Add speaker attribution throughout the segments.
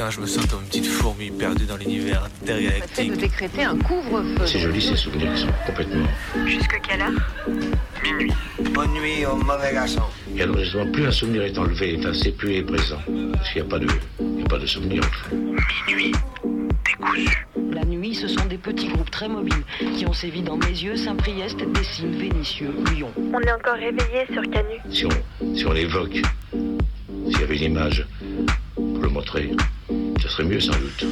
Speaker 1: Putain, je me sens comme une petite fourmi perdue dans l'univers intergalactique.
Speaker 2: de décréter un couvre-feu.
Speaker 3: C'est joli ces souvenirs qui sont complètement.
Speaker 2: Jusque quelle heure?
Speaker 4: Minuit.
Speaker 5: Bonne nuit au mauvais garçon.
Speaker 3: Et alors justement, plus un souvenir est enlevé, enfin, c'est plus il est présent. Parce qu'il n'y a pas de, il n'y a pas de souvenir en fait.
Speaker 4: Minuit. Décousu.
Speaker 6: La nuit, ce sont des petits groupes très mobiles qui ont sévi dans Mézieux, Saint-Priest, Dessines, Vénissieux, Lyon.
Speaker 7: On est encore réveillé sur Canu.
Speaker 3: Si on, si on l'évoque, s'il y avait une image pour le montrer, serait mieux sans doute.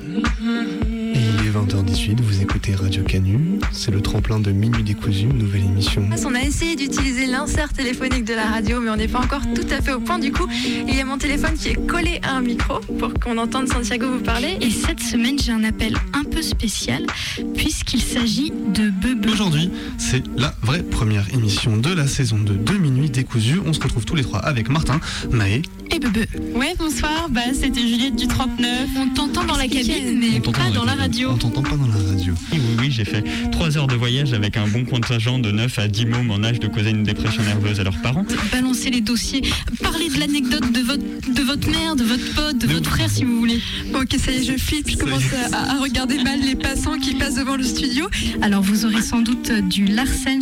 Speaker 8: Et il est 20h18, vous écoutez Radio Canu, c'est le tremplin de Minuit décousu, nouvelle émission.
Speaker 9: On a essayé d'utiliser l'insert téléphonique de la radio, mais on n'est pas encore tout à fait au point. Du coup, il y a mon téléphone qui est collé à un micro pour qu'on entende Santiago vous parler.
Speaker 10: Et cette semaine, j'ai un appel un peu spécial, puisqu'il s'agit de Bebe.
Speaker 8: Aujourd'hui, c'est la vraie première émission de la saison de 2 Minuit décousu. On se retrouve tous les trois avec Martin, Maë
Speaker 10: et Bebe.
Speaker 11: Ouais, bonsoir, bah, c'était Juliette du 39.
Speaker 10: On t'entend dans la cabine, mais pas dans la radio.
Speaker 8: On t'entend pas dans la radio.
Speaker 12: Oui, oui, oui, j'ai fait 3 heures de voyage avec un bon contingent de 9 à 10 mômes en âge de causer une dépression nerveuse à leurs parents.
Speaker 10: Balancer les dossiers, parler de l'anecdote de votre, de votre mère, de votre pote, de votre frère si vous voulez.
Speaker 9: ok, ça y est, je flippe, je commence à, à, regarder mal les passants qui passent devant le studio.
Speaker 10: Alors vous aurez sans doute du Larsen.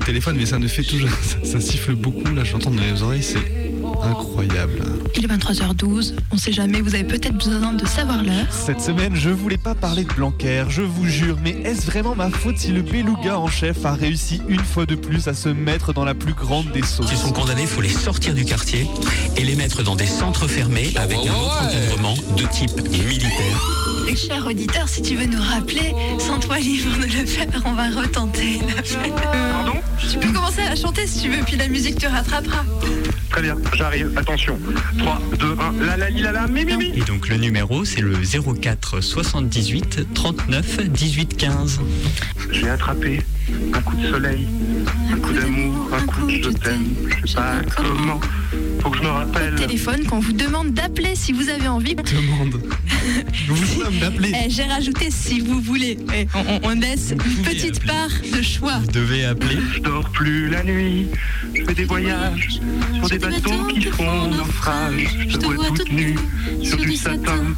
Speaker 8: Téléphone, mais ça ne fait toujours. Ça, ça siffle beaucoup, là, j'entends dans les oreilles, c'est incroyable.
Speaker 9: Il est 23h12, on sait jamais, vous avez peut-être besoin de savoir l'heure.
Speaker 13: Cette semaine, je voulais pas parler de Blanquer, je vous jure, mais est-ce vraiment ma faute si le beluga en chef a réussi une fois de plus à se mettre dans la plus grande des sauces?
Speaker 14: S'ils sont condamnés, il faut les sortir du quartier et les mettre dans des centres fermés avec un autre encadrement de type militaire.
Speaker 9: Cher auditeur, si tu veux nous rappeler, sans toi libre de le faire, on va retenter l'appel.
Speaker 4: Pardon?
Speaker 9: Tu peux commencer à chanter si tu veux, puis la musique te rattrapera.
Speaker 4: Très bien, j'arrive. Attention. 3, 2, 1. La la la la mi.
Speaker 12: Et donc le numéro, c'est le 04 78 39 18 15.
Speaker 4: J'ai attrapé un coup de soleil, un, coup d'amour, un coup de je t'aime. Je sais pas comment. Faut que je me rappelle.
Speaker 9: téléphone qu'on vous demande d'appeler si vous avez envie.
Speaker 8: Demande. Je vous demande d'appeler.
Speaker 9: Eh, J'ai rajouté si vous voulez. Eh, on, on, laisse une petite
Speaker 12: appeler.
Speaker 9: part de choix.
Speaker 12: Vous devez appeler.
Speaker 4: Je dors plus la nuit. Je fais des voyages sur des bateaux qui font naufrage. Je te vois toute nue sur du satin.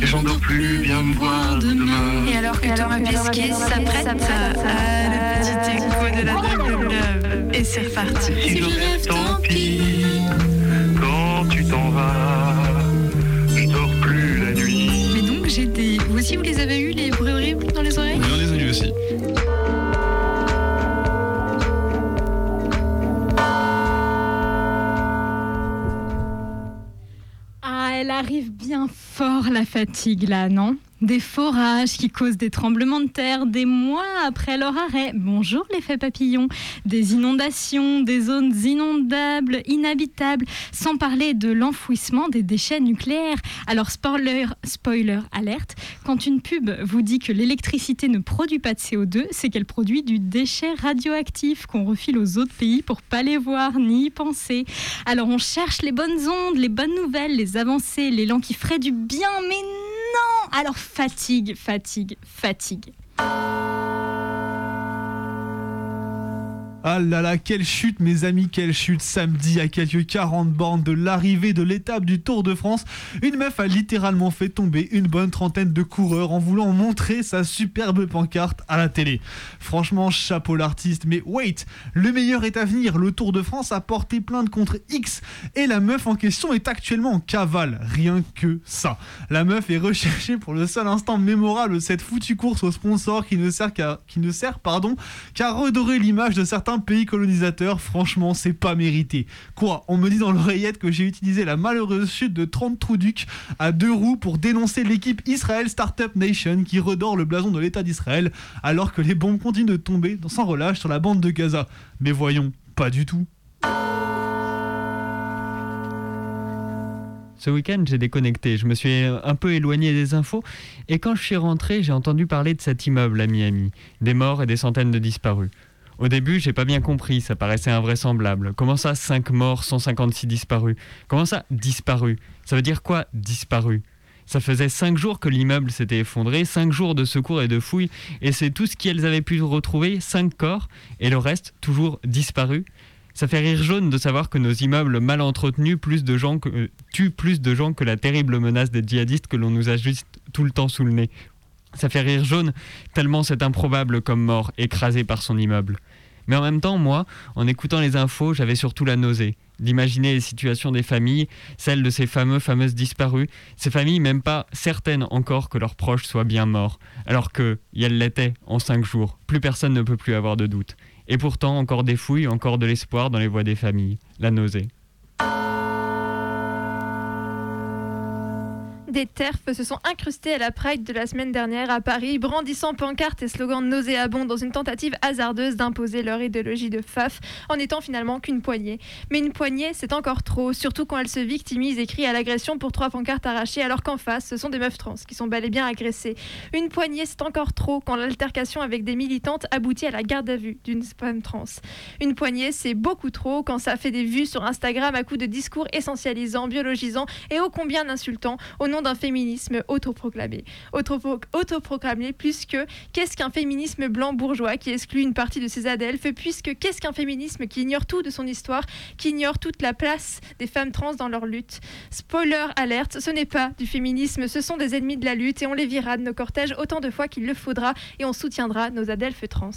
Speaker 4: Et j'en dors plus, viens me voir demain.
Speaker 9: Et alors que Thomas Pesquet s'apprête à, le petit écho de la Love. Et c'est reparti.
Speaker 4: Si je rêve, tant pis. T'en vas, je dors plus la nuit.
Speaker 10: Mais donc, j'ai des. Vous aussi, vous les avez eu, les bruits horribles dans les oreilles?
Speaker 8: Oui, on les a eu aussi.
Speaker 10: Ah, elle arrive bien fort, la fatigue, là, non? Des forages qui causent des tremblements de terre des mois après leur arrêt. Bonjour l'effet papillon. Des inondations, des zones inondables, inhabitables, sans parler de l'enfouissement des déchets nucléaires. Alors spoiler, spoiler alerte, quand une pub vous dit que l'électricité ne produit pas de CO2, c'est qu'elle produit du déchet radioactif qu'on refile aux autres pays pour pas les voir ni y penser. Alors on cherche les bonnes ondes, les bonnes nouvelles, les avancées, l'élan qui ferait du bien, mais non Alors fatigue, fatigue, fatigue.
Speaker 13: Ah là là, quelle chute mes amis, quelle chute samedi à quelques 40 bornes de l'arrivée de l'étape du Tour de France. Une meuf a littéralement fait tomber une bonne trentaine de coureurs en voulant montrer sa superbe pancarte à la télé. Franchement, chapeau l'artiste, mais wait, le meilleur est à venir. Le Tour de France a porté plainte contre X et la meuf en question est actuellement en cavale. Rien que ça. La meuf est recherchée pour le seul instant mémorable de cette foutue course au sponsor qui ne sert qu'à qu'à redorer l'image de certains pays colonisateurs, franchement, c'est pas mérité. Quoi On me dit dans l'oreillette que j'ai utilisé la malheureuse chute de 30 Trouduc à deux roues pour dénoncer l'équipe Israel Startup Nation qui redore le blason de l'État d'Israël alors que les bombes continuent de tomber sans relâche sur la bande de Gaza. Mais voyons, pas du tout.
Speaker 12: Ce week-end, j'ai déconnecté. Je me suis un peu éloigné des infos. Et quand je suis rentré, j'ai entendu parler de cet immeuble à Miami. Des morts et des centaines de disparus. Au début, j'ai pas bien compris, ça paraissait invraisemblable. Comment ça, 5 morts, 156 disparus? Comment ça, disparus? Ça veut dire quoi, disparus? Ça faisait 5 jours que l'immeuble s'était effondré, 5 jours de secours et de fouilles, et c'est tout ce qu'elles avaient pu retrouver, 5 corps, et le reste, toujours disparu. Ça fait rire jaune de savoir que nos immeubles mal entretenus plus de gens euh, tuent plus de gens que la terrible menace des djihadistes que l'on nous a juste tout le temps sous le nez. Ça fait rire jaune tellement c'est improbable comme mort écrasé par son immeuble. Mais en même temps, moi, en écoutant les infos, j'avais surtout la nausée d'imaginer les situations des familles, celles de ces fameux, fameuses disparues, ces familles même pas certaines encore que leurs proches soient bien morts, alors que, elles l'étaient en cinq jours, plus personne ne peut plus avoir de doute. Et pourtant, encore des fouilles, encore de l'espoir dans les voix des familles, la nausée.
Speaker 9: Des terfs se sont incrustés à la Pride de la semaine dernière à Paris, brandissant pancartes et slogans nauséabonds dans une tentative hasardeuse d'imposer leur idéologie de FAF en étant finalement qu'une poignée. Mais une poignée, c'est encore trop, surtout quand elle se victimise et crie à l'agression pour trois pancartes arrachées alors qu'en face, ce sont des meufs trans qui sont bel et bien agressées. Une poignée, c'est encore trop quand l'altercation avec des militantes aboutit à la garde à vue d'une femme trans. Une poignée, c'est beaucoup trop quand ça fait des vues sur Instagram à coups de discours essentialisants, biologisants et ô combien insultants au nom d'un féminisme autoproclamé. Autoproclamé puisque qu'est-ce qu'un féminisme blanc bourgeois qui exclut une partie de ses adelphes puisque qu'est-ce qu'un féminisme qui ignore tout de son histoire, qui ignore toute la place des femmes trans dans leur lutte? Spoiler alerte, ce n'est pas du féminisme, ce sont des ennemis de la lutte et on les virera de nos cortèges autant de fois qu'il le faudra et on soutiendra nos adelphes trans.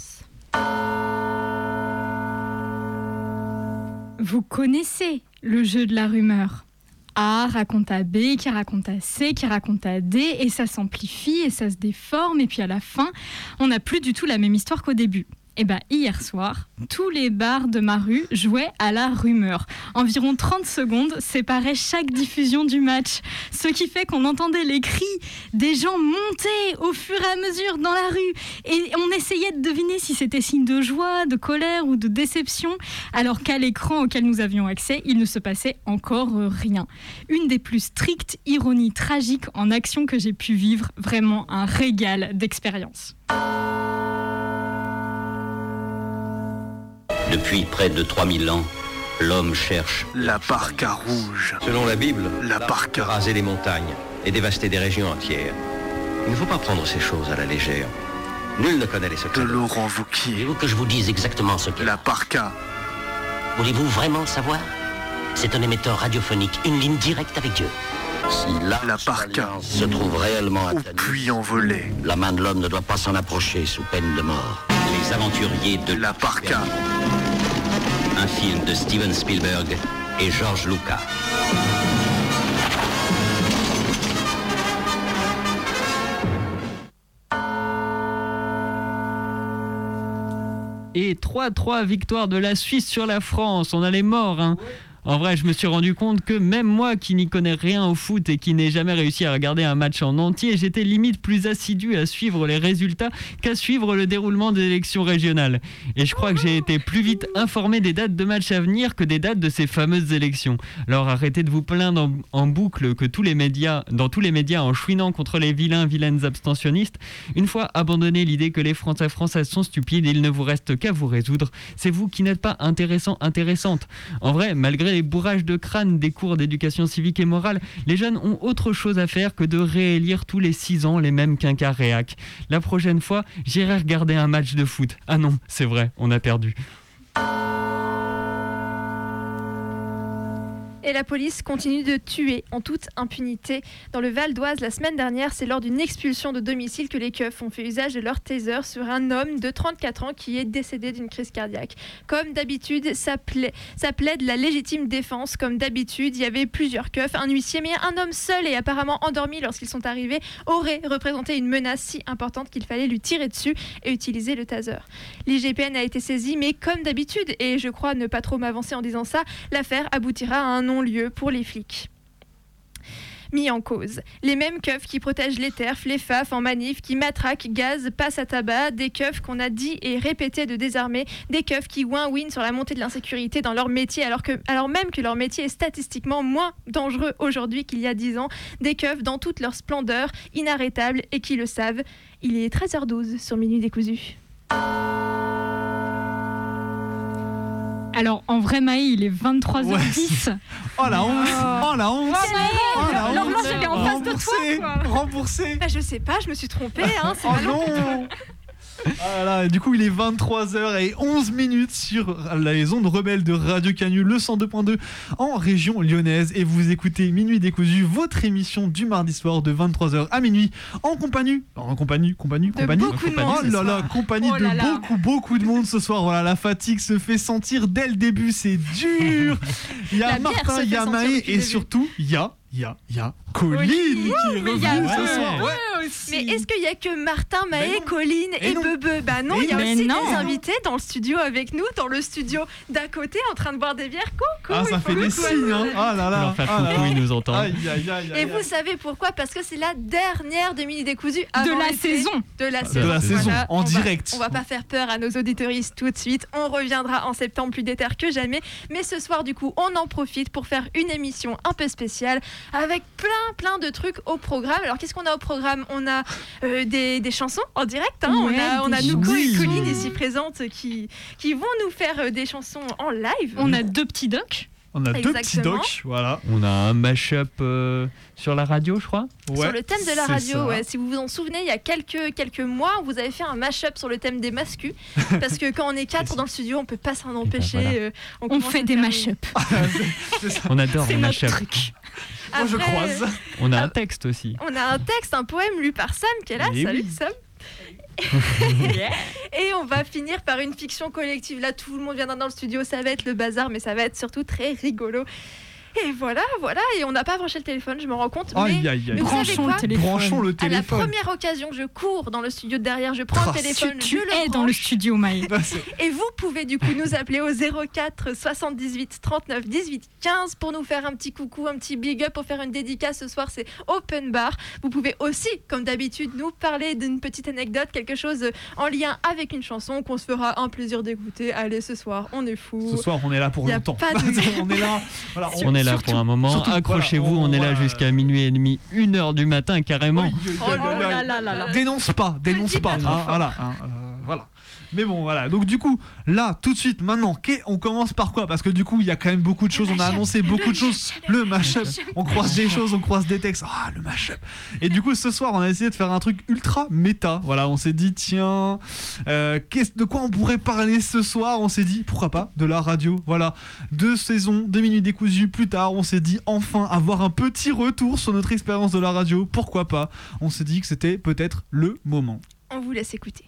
Speaker 10: Vous connaissez le jeu de la rumeur. A raconte à B, qui raconte à C, qui raconte à D, et ça s'amplifie et ça se déforme, et puis à la fin, on n'a plus du tout la même histoire qu'au début. Eh bien hier soir, tous les bars de ma rue jouaient à la rumeur. Environ 30 secondes séparaient chaque diffusion du match, ce qui fait qu'on entendait les cris des gens monter au fur et à mesure dans la rue. Et on essayait de deviner si c'était signe de joie, de colère ou de déception, alors qu'à l'écran auquel nous avions accès, il ne se passait encore rien. Une des plus strictes ironies tragiques en action que j'ai pu vivre, vraiment un régal d'expérience.
Speaker 15: Depuis près de 3000 ans, l'homme cherche
Speaker 16: la parka rouge.
Speaker 15: Selon la Bible,
Speaker 16: la parka.
Speaker 15: Raser les montagnes et dévaster des régions entières. Il ne faut pas prendre ces choses à la légère. Nul ne connaît les secrets.
Speaker 16: De Laurent Vauquier.
Speaker 15: Voulez-vous que je vous dise exactement ce qu'est
Speaker 16: La parka.
Speaker 15: Voulez-vous vraiment le savoir? C'est un émetteur radiophonique, une ligne directe avec Dieu. Si là,
Speaker 16: la parka
Speaker 15: se trouve réellement à
Speaker 16: au puits envolé,
Speaker 15: la main de l'homme ne doit pas s'en approcher sous peine de mort. Les aventuriers de
Speaker 16: la parka.
Speaker 15: Un film de Steven Spielberg et George Lucas.
Speaker 12: Et 3-3 victoire de la Suisse sur la France. On a les morts. Hein. En vrai, je me suis rendu compte que même moi qui n'y connais rien au foot et qui n'ai jamais réussi à regarder un match en entier, j'étais limite plus assidu à suivre les résultats qu'à suivre le déroulement des élections régionales. Et je crois que j'ai été plus vite informé des dates de matchs à venir que des dates de ces fameuses élections. Alors arrêtez de vous plaindre en, boucle que tous les médias, dans tous les médias en chouinant contre les vilains, vilaines abstentionnistes. Une fois abandonné l'idée que les Français françaises sont stupides, il ne vous reste qu'à vous résoudre. C'est vous qui n'êtes pas intéressant, intéressante. En vrai, malgré les bourrages de crâne des cours d'éducation civique et morale, les jeunes ont autre chose à faire que de réélire tous les six ans les mêmes quinquas réac. La prochaine fois, j'irai regarder un match de foot. Ah non, c'est vrai, on a perdu.
Speaker 9: Et la police continue de tuer en toute impunité. Dans le Val d'Oise, la semaine dernière, c'est lors d'une expulsion de domicile que les keufs ont fait usage de leur taser sur un homme de 34 ans qui est décédé d'une crise cardiaque. Comme d'habitude, ça, plaide la légitime défense. Comme d'habitude, il y avait plusieurs keufs, un huissier, mais un homme seul et apparemment endormi lorsqu'ils sont arrivés aurait représenté une menace si importante qu'il fallait lui tirer dessus et utiliser le taser. L'IGPN a été saisi, mais comme d'habitude, et je crois ne pas trop m'avancer en disant ça, l'affaire aboutira à un nom lieu pour les flics mis en cause. Les mêmes keufs qui protègent les terfs, les FAF en manif, qui matraquent, gaz, passent à tabac, des keufs qu'on a dit et répété de désarmer, des keufs qui win-win sur la montée de l'insécurité dans leur métier, alors, que, alors même que leur métier est statistiquement moins dangereux aujourd'hui qu'il y a 10 ans, des keufs dans toute leur splendeur, inarrêtables et qui le savent. Il est 13h12 sur Minuit décousu.
Speaker 10: Alors, en vrai, Maï, il est 23h10.
Speaker 13: oh la honte Oh la honte
Speaker 10: Oh la honte. L'horloge, elle est en face de toi, quoi.
Speaker 13: Remboursé
Speaker 9: ah, Je sais pas, je me suis trompée, hein, c'est
Speaker 13: Oh non Ah là, du coup, il est 23h11 minutes sur les ondes rebelles de Radio Canu, le 102.2 en région lyonnaise. Et vous écoutez Minuit décousu, votre émission du mardi soir de 23h à minuit en compagnie, en compagnie, compagnie,
Speaker 9: De
Speaker 13: compagnie.
Speaker 9: beaucoup de
Speaker 13: oh
Speaker 9: monde
Speaker 13: là là, compagnie
Speaker 9: Oh
Speaker 13: de
Speaker 9: là
Speaker 13: beaucoup, beaucoup de monde ce soir. Voilà, la fatigue se fait sentir dès le début, c'est dur. Il y a
Speaker 9: La
Speaker 13: Martin, il y a Maë et
Speaker 9: début.
Speaker 13: surtout, il y a, il y a, il y a Colline
Speaker 9: Oui.
Speaker 13: qui est revenue ce soir. Ouais.
Speaker 9: Mais est-ce qu'il y a que Martin, Maë, Colline
Speaker 13: Et
Speaker 9: et. Bebe? Bah non, il y a aussi
Speaker 10: non.
Speaker 9: des invités dans le studio avec nous, dans le studio d'à côté, en train de boire des bières. Coucou
Speaker 13: Ah, ça fait des signes, hein. Ah là là. Ah
Speaker 12: coucou, ils nous entendent.
Speaker 13: Aïe, aïe, aïe,
Speaker 9: Et vous savez pourquoi? Parce que c'est la dernière de Mini Décousu avant
Speaker 10: la
Speaker 9: l'été.
Speaker 10: saison.
Speaker 9: De la
Speaker 13: De
Speaker 9: saison.
Speaker 13: la saison, en
Speaker 9: on va-
Speaker 13: direct.
Speaker 9: on va pas faire peur à nos auditoristes tout de suite. On reviendra en septembre plus déter que jamais. Mais ce soir, du coup, on en profite pour faire une émission un peu spéciale avec plein, plein de trucs au programme. Alors, qu'est-ce qu'on a au programme? On a euh, des, des chansons en direct. hein.
Speaker 10: Ouais,
Speaker 9: on a, on a
Speaker 10: des
Speaker 9: Nouko et. Colline ici présentes qui, qui vont nous faire euh, des chansons en live.
Speaker 10: On a deux petits docs.
Speaker 13: On a deux petits docs, voilà.
Speaker 12: On a un mashup euh, sur la radio, je crois.
Speaker 9: sur le thème de la radio, ouais. si vous vous en souvenez, il y a quelques, quelques mois, on vous avait fait un mash-up sur le thème des mascus. parce que quand on est quatre dans le studio, on peut pas s'en empêcher.
Speaker 12: voilà.
Speaker 9: euh,
Speaker 10: On fait des mash-up.
Speaker 12: On adore les
Speaker 10: truc.
Speaker 13: Moi, je
Speaker 9: Après,
Speaker 13: croise.
Speaker 12: On a
Speaker 9: Ah.
Speaker 12: un texte aussi.
Speaker 9: On a un texte, un poème lu par Sam qui est là. Salut
Speaker 12: oui.
Speaker 9: Sam. Et on va finir par une fiction collective. Là, tout le monde viendra dans le studio, ça va être le bazar, mais ça va être surtout très rigolo. Et voilà, voilà. Et on n'a pas branché le téléphone, je me rends compte.
Speaker 13: Aïe,
Speaker 9: mais,
Speaker 13: aïe, aïe.
Speaker 9: mais vous savez
Speaker 10: Branchons
Speaker 9: quoi
Speaker 10: le téléphone.
Speaker 13: Branchons le
Speaker 9: À la première occasion, je cours dans le studio de derrière, je prends le téléphone,
Speaker 10: Tu
Speaker 9: je le
Speaker 10: es dans le studio, Maë.
Speaker 13: Bah,
Speaker 9: Et vous pouvez du coup nous appeler au 04 78 39 18 15 pour nous faire un petit coucou, un petit big up, pour faire une dédicace ce soir. C'est open bar. Vous pouvez aussi, comme d'habitude, nous parler d'une petite anecdote, quelque chose en lien avec une chanson qu'on se fera un plaisir d'écouter. Allez, ce soir, on est fou.
Speaker 13: Ce soir, on est là pour
Speaker 9: Y a
Speaker 13: longtemps.
Speaker 9: pas de-
Speaker 13: on est là. Voilà,
Speaker 12: On est là
Speaker 13: surtout-
Speaker 12: pour un moment. Accrochez-vous,
Speaker 13: voilà,
Speaker 12: on, est là jusqu'à minuit et demi, une heure du matin carrément.
Speaker 9: Oh
Speaker 13: aïe,
Speaker 9: là
Speaker 13: aïe,
Speaker 9: là là là.
Speaker 13: Dénonce pas, dénonce pas.
Speaker 9: fort.
Speaker 13: voilà, hein, euh, voilà. Mais bon, voilà. Donc du coup, là, tout de suite, maintenant, qu'est- on commence par quoi? Parce que du coup, il y a quand même beaucoup de choses. On a annoncé beaucoup de choses. Le mashup. On croise des choses, on croise des textes. Ah, le mashup. Et du coup, ce soir, on a essayé de faire un truc ultra méta. Voilà, on s'est dit, tiens, euh, qu'est-ce- de quoi on pourrait parler ce soir? On s'est dit, pourquoi pas de la radio. Voilà, deux saisons, deux minutes décousues plus tard, on s'est dit enfin avoir un petit retour sur notre expérience de la radio. Pourquoi pas? On s'est dit que c'était peut-être le moment.
Speaker 9: On vous laisse écouter.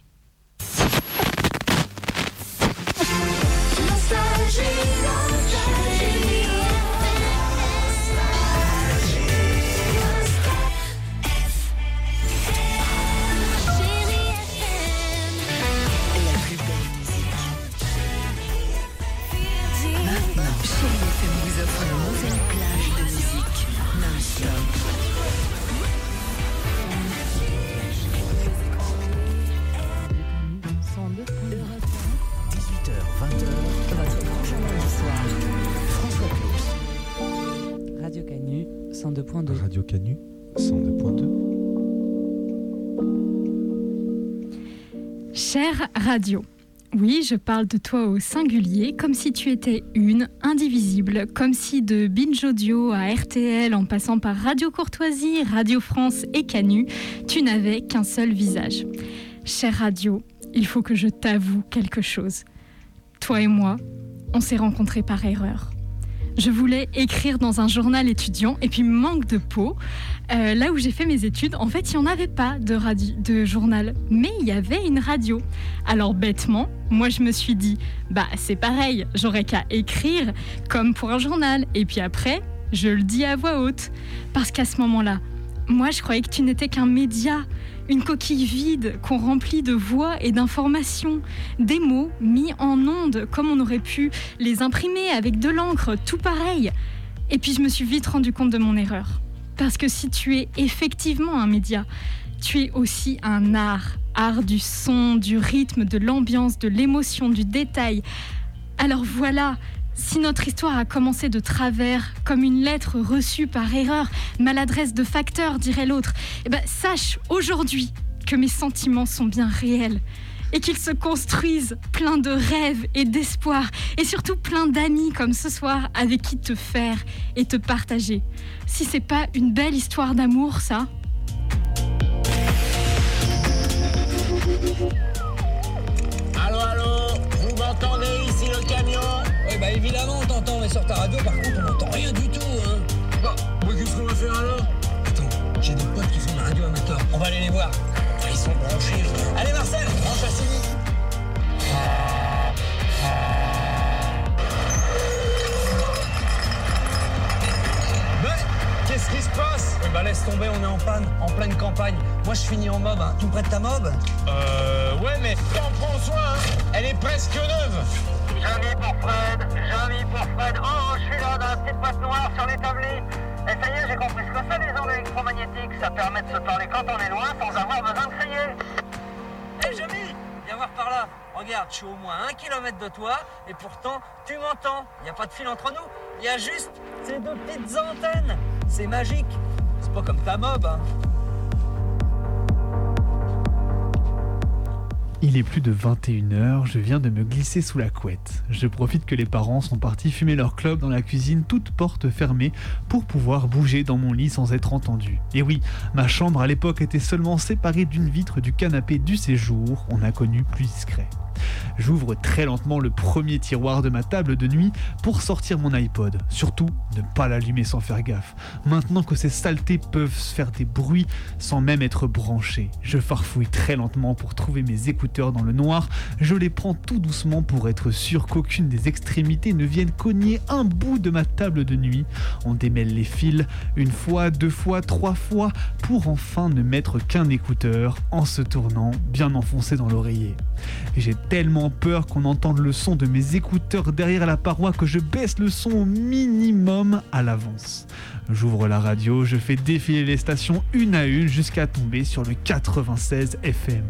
Speaker 17: Radio,
Speaker 10: oui, je parle de toi au singulier, comme si tu étais une, indivisible, comme si de Binge Audio à RTL en passant par Radio Courtoisie, Radio France et Canu, tu n'avais qu'un seul visage. Chère radio, il faut que je t'avoue quelque chose. Toi et moi, on s'est rencontrés par erreur. Je voulais écrire dans un journal étudiant et puis manque de peau. euh, là où j'ai fait mes études, en fait, il n'y en avait pas de, radio, de journal, mais il y avait une radio. Alors bêtement, moi je me suis dit, bah c'est pareil, j'aurais qu'à écrire comme pour un journal. Et puis après, je le dis à voix haute. Parce qu'à ce moment-là, moi je croyais que tu n'étais qu'un média, une coquille vide qu'on remplit de voix et d'informations, des mots mis en ondes comme on aurait pu les imprimer avec de l'encre, tout pareil. Et puis je me suis vite rendu compte de mon erreur. Parce que si tu es effectivement un média, tu es aussi un art, art du son, du rythme, de l'ambiance, de l'émotion, du détail. Alors voilà, si notre histoire a commencé de travers, comme une lettre reçue par erreur, maladresse de facteur, dirait l'autre, eh ben, sache aujourd'hui que mes sentiments sont bien réels et qu'ils se construisent plein de rêves et d'espoir et surtout plein d'amis comme ce soir avec qui te faire et te partager. Si c'est pas une belle histoire d'amour, ça
Speaker 18: sur ta radio, par contre, on n'entend rien du tout, hein. Bah, moi, qu'est-ce qu'on va faire alors? Attends, j'ai des potes qui font de la radio amateur. On va aller les voir. Ils sont branchés. Allez, Marcel, branche. Mais, qu'est-ce qui se passe? Eh bah, laisse tomber, on est en panne, en pleine campagne. Moi, je finis en mob, hein. Tu me prêtes ta mob? Euh, ouais, mais t'en prends soin, hein. Elle est presque neuve.
Speaker 5: Mis pour Fred, mis pour Fred. Oh, je suis là dans la petite boîte noire sur l'établi. Et ça y est, j'ai compris ce que c'est les ondes électromagnétiques. Ça permet de se parler quand on est loin sans avoir besoin de crier.
Speaker 18: Hé, Jamy Viens voir par là. Regarde, je suis au moins un kilomètre de toi et pourtant, tu m'entends. Il n'y a pas de fil entre nous. Il y a juste ces deux petites antennes. C'est magique. C'est pas comme ta mob, hein.
Speaker 13: Il est plus de 21h, je viens de me glisser sous la couette. Je profite que les parents sont partis fumer leur club dans la cuisine, toutes portes fermées, pour pouvoir bouger dans mon lit sans être entendu. Et oui, ma chambre à l'époque était seulement séparée d'une vitre du canapé du séjour, on a connu plus discret. J'ouvre très lentement le premier tiroir de ma table de nuit pour sortir mon iPod. Surtout, ne pas l'allumer sans faire gaffe. Maintenant que ces saletés peuvent faire des bruits sans même être branchés. Je farfouille très lentement pour trouver mes écouteurs dans le noir. Je les prends tout doucement pour être sûr qu'aucune des extrémités ne vienne cogner un bout de ma table de nuit. On démêle les fils une fois, deux fois, trois fois pour enfin ne mettre qu'un écouteur en se tournant bien enfoncé dans l'oreiller. Tellement peur qu'on entende le son de mes écouteurs derrière la paroi que je baisse le son au minimum à l'avance. J'ouvre la radio, je fais défiler les stations une à une jusqu'à tomber sur le 96 FM.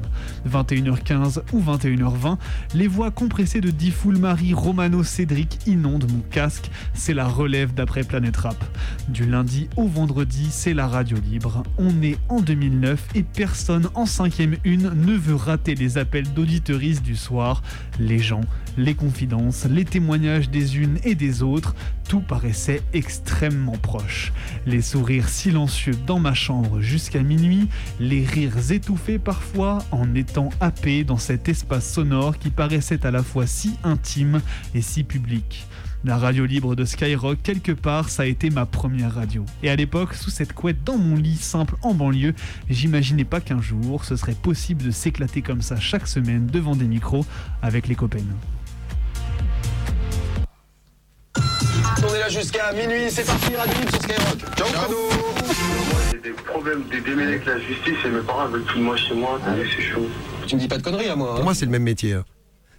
Speaker 13: 21h15 ou 21h20, les voix compressées de Diffoul Marie, Romano, Cédric inondent mon casque. C'est la relève d'après Planète Rap. Du lundi au vendredi, c'est la radio libre. On est en 2009 et personne en 5ème une ne veut rater les appels d'auditeuristes du soir. Les gens, les confidences, les témoignages des unes et des autres, tout paraissait extrêmement proche. Les sourires silencieux dans ma chambre jusqu'à minuit, les rires étouffés parfois en étant happés dans cet espace sonore qui paraissait à la fois si intime et si public. La radio libre de Skyrock, quelque part, ça a été ma première radio. Et à l'époque, sous cette couette dans mon lit simple en banlieue, j'imaginais pas qu'un jour ce serait possible de s'éclater comme ça chaque semaine devant des micros avec les copains.
Speaker 19: On est là jusqu'à minuit, c'est parti, Radio Libre sur Skyrock. Ciao, cadeau
Speaker 20: J'ai des problèmes, des démêlés avec la justice et mes parents veulent tout de moi chez moi, t'as vu, c'est chaud.
Speaker 19: Tu me dis pas de conneries à moi.
Speaker 21: Pour moi, c'est le même métier. hein.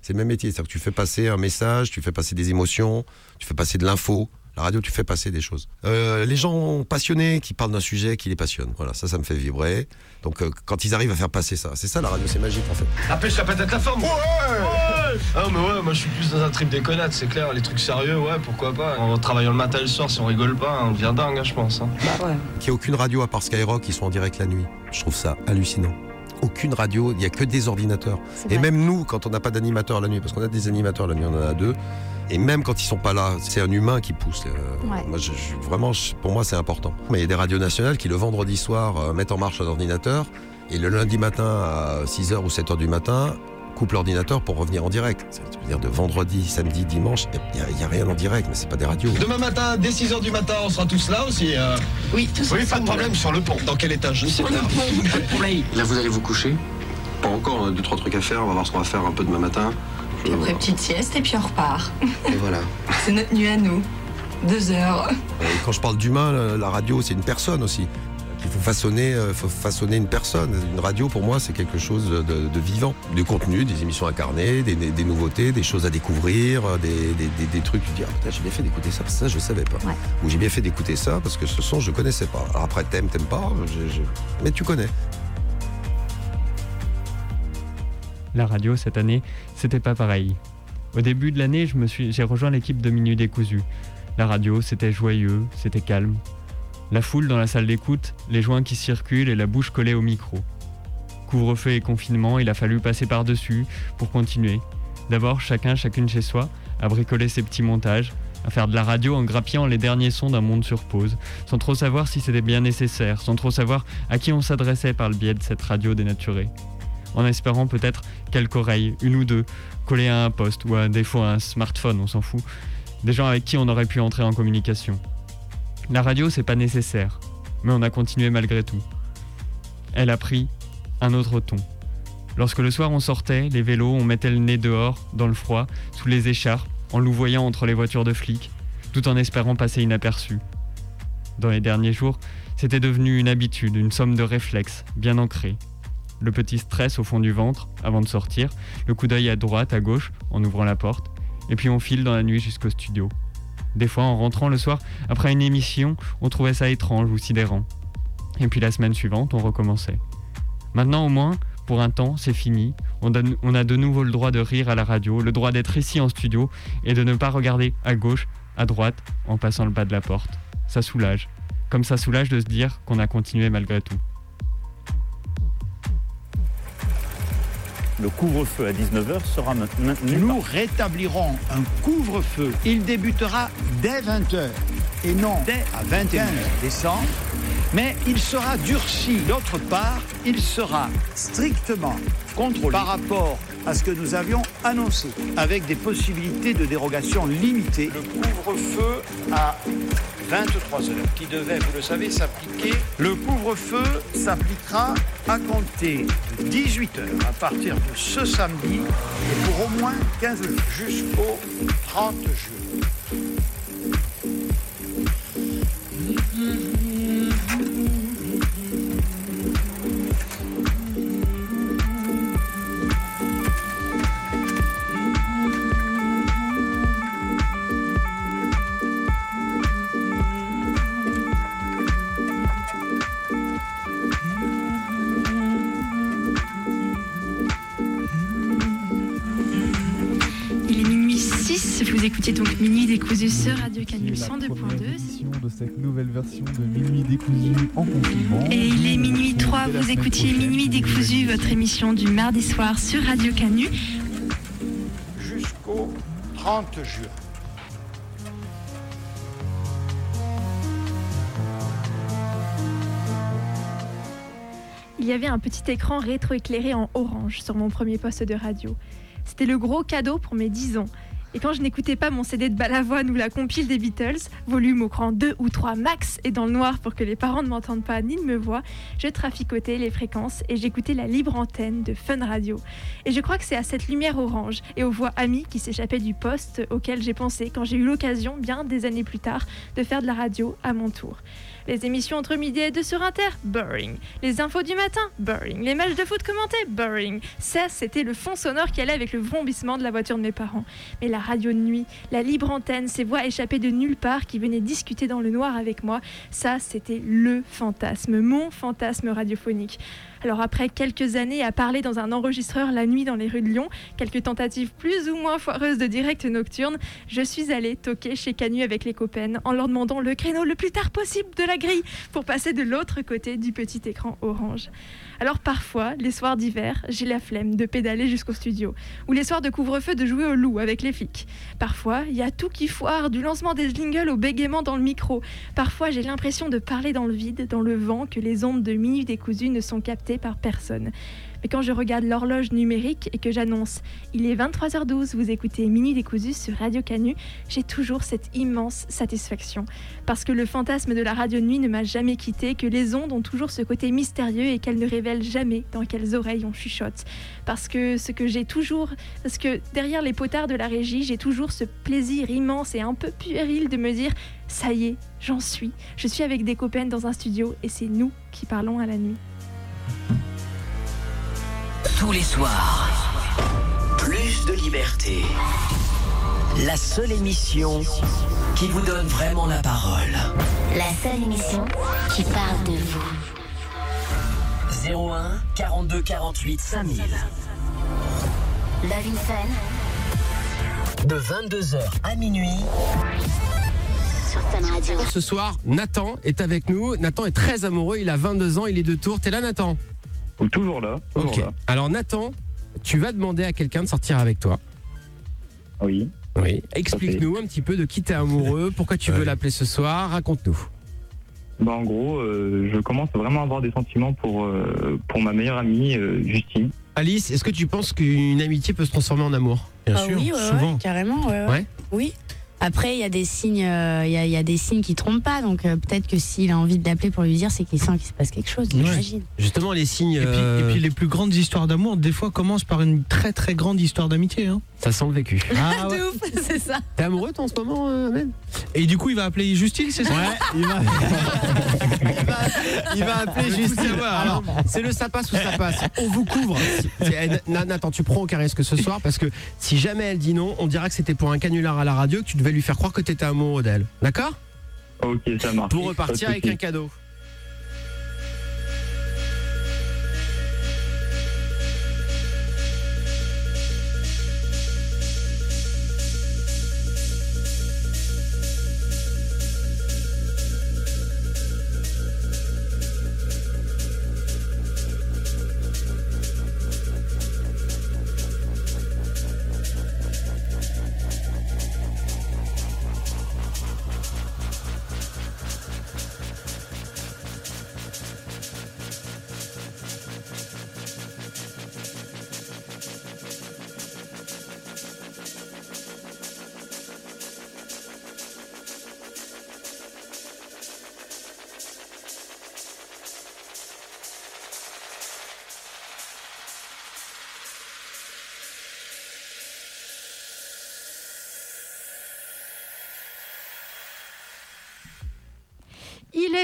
Speaker 21: C'est le même métier. C'est-à-dire que tu fais passer un message, tu fais passer des émotions, tu fais passer de l'info. La radio, tu fais passer des choses. Euh, les gens passionnés qui parlent d'un sujet qui les passionne. Voilà, ça, ça me fait vibrer. Donc, euh, quand ils arrivent à faire passer ça, c'est ça la radio, c'est magique en fait.
Speaker 20: Après, ça peut être la forme. Ouais, Ah, mais ouais, moi je suis plus dans un trip des connards, c'est clair. Les trucs sérieux, ouais, pourquoi pas. En travaillant le matin et le soir, si on rigole pas, on devient dingue, hein, je pense. hein.
Speaker 21: Qu'il n'y ait aucune radio à part Skyrock qui soit en direct la nuit. Je trouve ça hallucinant. Aucune radio, il n'y a que des ordinateurs. Et même nous, quand on n'a pas d'animateur la nuit, parce qu'on a des animateurs la nuit, on en a deux. Et même quand ils sont pas là, c'est un humain qui pousse. Euh,
Speaker 22: Ouais.
Speaker 21: moi, je- je- vraiment, je- pour moi, c'est important. Mais il y a des radios nationales qui, le vendredi soir, euh, mettent en marche un ordinateur. Et le lundi matin, à 6h ou 7h du matin, coupent l'ordinateur pour revenir en direct. C'est-à-dire de vendredi, samedi, dimanche, il n'y a, rien en direct, mais c'est pas des radios.
Speaker 19: Demain matin, dès 6h du matin, on sera tous là aussi. euh.
Speaker 22: Oui, tous
Speaker 19: Oui, pas de problème, sur le pont. Dans quel étage? Je ne sais pas. Pas de problème.
Speaker 20: Là, vous allez vous coucher? Pas encore, on a deux, trois trucs à faire, on va voir ce qu'on va faire un peu demain matin.
Speaker 22: Puis après, petite sieste et puis on repart.
Speaker 21: Et voilà.
Speaker 22: C'est notre nuit à nous. Deux heures.
Speaker 21: Et quand je parle d'humain, la- radio, c'est une personne aussi. Il faut façonner, euh, faut façonner une personne. Une radio, pour moi, c'est quelque chose de, de vivant. Du contenu, des émissions incarnées, des, des- des nouveautés, des choses à découvrir, euh, des, des- trucs. Tu dis, ah, j'ai bien fait d'écouter ça, parce que ça, je savais pas. Ou j'ai bien fait d'écouter ça, parce que ce son, je connaissais pas. Alors après, t'aimes, t'aimes pas, je- je- mais tu connais.
Speaker 12: La radio cette année, c'était pas pareil. Au début de l'année, j'ai rejoint l'équipe de Minuit décousu. La radio, c'était joyeux, c'était calme. La foule dans la salle d'écoute, les joints qui circulent et la bouche collée au micro. Couvre-feu et confinement, il a fallu passer par-dessus pour continuer. D'abord, chacun, chacune chez soi, à bricoler ses petits montages, à faire de la radio en grappillant les derniers sons d'un monde sur pause, sans trop savoir si c'était bien nécessaire, sans trop savoir à qui on s'adressait par le biais de cette radio dénaturée en espérant peut-être quelques oreilles, une ou deux, collées à un poste ou à défaut à un smartphone, on s'en fout, des gens avec qui on aurait pu entrer en communication. La radio, c'est pas nécessaire, mais on a continué malgré tout. Elle a pris un autre ton. Lorsque le soir on sortait, les vélos, on mettait le nez dehors, dans le froid, sous les écharpes, en louvoyant entre les voitures de flics, tout en espérant passer inaperçu. Dans les derniers jours, c'était devenu une habitude, une somme de réflexes, bien ancrée. Le petit stress au fond du ventre, avant de sortir, le coup d'œil à droite, à gauche, en ouvrant la porte, et puis on file dans la nuit jusqu'au studio. Des fois, en rentrant le soir, après une émission, on trouvait ça étrange ou sidérant. Et puis la semaine suivante, on recommençait. Maintenant, au moins, pour un temps, c'est fini. On a, de nouveau le droit de rire à la radio, le droit d'être ici en studio et de ne pas regarder à gauche, à droite, en passant le bas de la porte. Ça soulage. Comme ça soulage de se dire qu'on a continué malgré tout.
Speaker 23: Le couvre-feu à 19h sera maintenu.
Speaker 24: Nous rétablirons un couvre-feu. Il débutera dès 20h et non dès à 21 décembre. Mais il sera durci. D'autre part, il sera strictement contrôlé par rapport à ce que nous avions annoncé, avec des possibilités de dérogation limitées. Le couvre-feu à 23 heures, qui devait, vous le savez, s'appliquer. Le couvre-feu s'appliquera à compter de 18 heures à partir de ce samedi et pour au moins 15 jours jusqu'au 30 juin.
Speaker 11: 6, vous écoutez donc Minuit décousu sur Radio Canu 102.2.
Speaker 13: édition de cette nouvelle version de Minuit décousu en confinement.
Speaker 11: Et il est minuit 3, vous écoutiez Minuit décousu, votre émission du mardi soir sur Radio Canu.
Speaker 24: Jusqu'au 30 juin.
Speaker 9: Il y avait un petit écran rétroéclairé en orange sur mon premier poste de radio. C'était le gros cadeau pour mes 10 ans. Et quand je n'écoutais pas mon CD de Balavoine ou la compile des Beatles, volume au cran 2 ou 3 max et dans le noir pour que les parents ne m'entendent pas ni ne me voient, je traficotais les fréquences et j'écoutais la libre antenne de Fun Radio. Et je crois que c'est à cette lumière orange et aux voix amies qui s'échappaient du poste auquel j'ai pensé quand j'ai eu l'occasion, bien des années plus tard, de faire de la radio à mon tour. Les émissions entre midi et deux sur Inter, boring. Les infos du matin, boring. Les matchs de foot commentés, boring. Ça, c'était le fond sonore qui allait avec le vrombissement de la voiture de mes parents. Mais la radio de nuit, la libre antenne, ces voix échappées de nulle part qui venaient discuter dans le noir avec moi, ça, c'était le fantasme, mon fantasme radiophonique. Alors après quelques années à parler dans un enregistreur la nuit dans les rues de Lyon, quelques tentatives plus ou moins foireuses de direct nocturne, je suis allée toquer chez Canu avec les copains en leur demandant le créneau le plus tard possible de la grille pour passer de l'autre côté du petit écran orange. Alors parfois, les soirs d'hiver, j'ai la flemme de pédaler jusqu'au studio, ou les soirs de couvre-feu de jouer au loup avec les flics. Parfois, il y a tout qui foire, du lancement des jingles au bégaiement dans le micro. Parfois, j'ai l'impression de parler dans le vide, dans le vent, que les ondes de minuit décousues ne sont captées par personne. Mais quand je regarde l'horloge numérique et que j'annonce il est 23h12, vous écoutez Minuit décousu sur Radio Canu, j'ai toujours cette immense satisfaction. Parce que le fantasme de la radio nuit ne m'a jamais quitté, que les ondes ont toujours ce côté mystérieux et qu'elles ne révèlent jamais dans quelles oreilles on chuchote. Parce que ce que j'ai toujours, parce que derrière les potards de la régie, j'ai toujours ce plaisir immense et un peu puéril de me dire ça y est, j'en suis. Je suis avec des copains dans un studio et c'est nous qui parlons à la nuit.
Speaker 25: Tous les soirs, plus de liberté. La seule émission qui vous donne vraiment la parole.
Speaker 26: La seule émission qui parle de vous.
Speaker 25: 01 42 48 5000.
Speaker 26: Love in Fun
Speaker 25: De 22h à minuit.
Speaker 26: sur Fun Radio.
Speaker 27: Ce soir, Nathan est avec nous. Nathan est très amoureux, il a 22 ans, il est de Tours. T'es là, Nathan?
Speaker 28: Toujours là. toujours
Speaker 27: Ok.
Speaker 28: là.
Speaker 27: Alors, Nathan, tu vas demander à quelqu'un de sortir avec toi.
Speaker 28: Oui.
Speaker 27: Oui. Explique-nous un petit peu de qui t'es amoureux, pourquoi tu veux l'appeler ce soir, raconte-nous.
Speaker 28: Bah, en gros, euh, je commence vraiment à avoir des sentiments pour, euh, pour ma meilleure amie, euh, Justine.
Speaker 27: Alice, est-ce que tu penses qu'une amitié peut se transformer en amour? Bien
Speaker 29: Ah
Speaker 27: sûr,
Speaker 29: oui, ouais,
Speaker 27: souvent.
Speaker 29: ouais, carrément, ouais, ouais.
Speaker 27: Ouais
Speaker 29: Oui.
Speaker 30: Après, il y a des signes, euh, il y, a, il y a des signes qui trompent pas, donc euh, peut-être que s'il a envie de l'appeler pour lui dire, c'est qu'il sent qu'il se passe quelque chose. J'imagine.
Speaker 27: Justement, les signes.
Speaker 31: Et puis, et
Speaker 27: euh,
Speaker 31: puis les plus grandes histoires d'amour, des fois, commencent par une très très grande histoire d'amitié. Hein.
Speaker 27: Ça sent le vécu.
Speaker 31: Ah, ouais.
Speaker 30: de ouf, c'est ça.
Speaker 27: T'es amoureux toi, en ce moment, euh, Ahmed
Speaker 31: Et du coup, il va appeler Justine, c'est ça?
Speaker 27: Ouais, il va. il va appeler Justine. Alors, c'est le ça passe ou ça passe. On vous couvre. Nathan, tu prends aucun risque ce soir parce que si jamais elle dit non, on dira que c'était pour un canular à la radio, que tu devais lui faire croire que t'étais amoureux d'elle. D'accord?
Speaker 28: Ok, ça marche.
Speaker 27: Pour repartir avec un cadeau.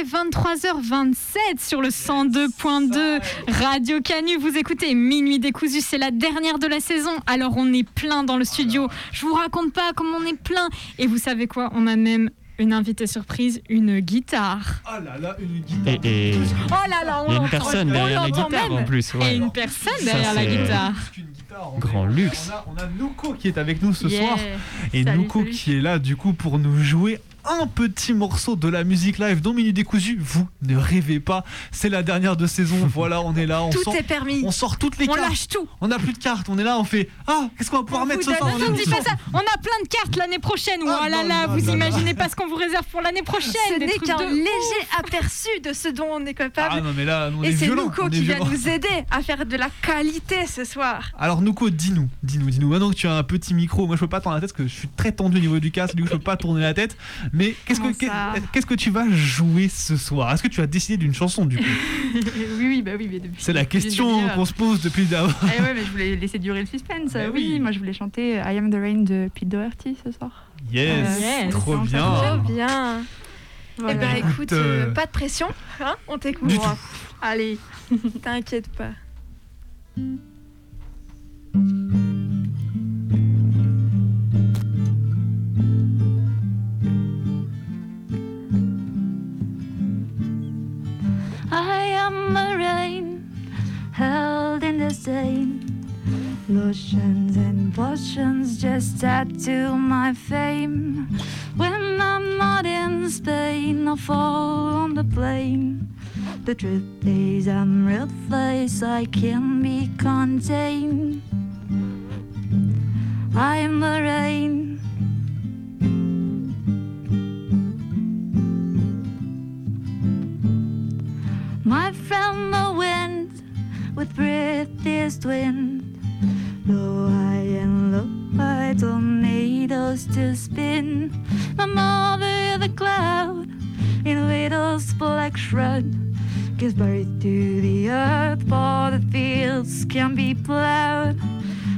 Speaker 10: 23h27 sur le 102.2 Radio Canu. Vous écoutez Minuit décousu, c'est la dernière de la saison. Alors on est plein dans le studio. Je vous raconte pas comment on est plein. Et vous savez quoi? On a même une invitée surprise, une guitare.
Speaker 13: Oh là là, une guitare.
Speaker 12: Et, et
Speaker 10: Oh là là, on
Speaker 12: il y a une personne
Speaker 10: On
Speaker 12: derrière la guitare
Speaker 10: même.
Speaker 12: en plus. ouais.
Speaker 10: Et une personne
Speaker 12: Ça,
Speaker 10: derrière la guitare.
Speaker 12: Grand luxe.
Speaker 13: On a, on a Nuko qui est avec nous ce
Speaker 10: Yeah.
Speaker 13: soir. Et
Speaker 10: Salut,
Speaker 13: Nuko
Speaker 10: salut.
Speaker 13: qui est là du coup pour nous jouer un petit morceau de la musique live dont Minute Décousu. Vous ne rêvez pas, c'est la dernière de saison. voilà, on est là. On
Speaker 9: Tout
Speaker 13: sort,
Speaker 9: est permis.
Speaker 13: On sort toutes les
Speaker 9: On
Speaker 13: cartes.
Speaker 9: lâche tout.
Speaker 13: On n'a plus de cartes. On est là, on fait Ah, qu'est-ce qu'on va pouvoir mettre ce soir
Speaker 10: Non,
Speaker 13: émission
Speaker 10: pas ça. On a plein de cartes l'année prochaine. Oh, là
Speaker 13: non,
Speaker 10: là,
Speaker 13: non,
Speaker 10: vous imaginez pas ce qu'on vous réserve pour l'année prochaine.
Speaker 9: Ce n'est qu'un
Speaker 10: de
Speaker 9: léger aperçu de ce dont on est capable.
Speaker 13: Ah non, mais là, on
Speaker 9: Et
Speaker 13: est
Speaker 9: c'est. Nuko
Speaker 13: on
Speaker 9: qui vient nous aider à faire de la qualité ce soir.
Speaker 13: Alors Nuko, dis-nous, dis-nous, dis-nous. Maintenant que tu as un petit micro, moi je peux pas tourner la tête parce que je suis très tendu au niveau du casque, du coup je peux pas tourner la tête. Mais qu'est-ce que qu'est-ce que tu vas jouer ce soir? Est-ce que tu as décidé d'une chanson du coup?
Speaker 11: Oui, oui, bah oui, mais depuis.
Speaker 13: C'est la question qu'on se pose depuis d'abord.
Speaker 11: Eh ouais, mais je voulais laisser durer le suspense.
Speaker 13: Bah
Speaker 11: oui,
Speaker 13: oui.
Speaker 11: moi je voulais chanter I Am the Rain de Pete Doherty ce soir.
Speaker 13: Yes,
Speaker 11: Euh,
Speaker 13: trop
Speaker 11: c'est
Speaker 13: bien.
Speaker 9: Trop bien.
Speaker 11: Voilà.
Speaker 9: Eh ben
Speaker 13: Écoute, euh,
Speaker 9: euh, pas de pression, hein on t'écoute. Allez, t'inquiète pas.
Speaker 32: Same lotions and potions just add to my fame. When I'm not in Spain, I fall on the plane. The truth is, I'm real place, I can be contained. I am the rain. My friend the wind with prettiest wind. Low high and low high tornadoes to spin. My mother the cloud in widow's black shroud. Gives birth to the earth, for the fields can be plowed.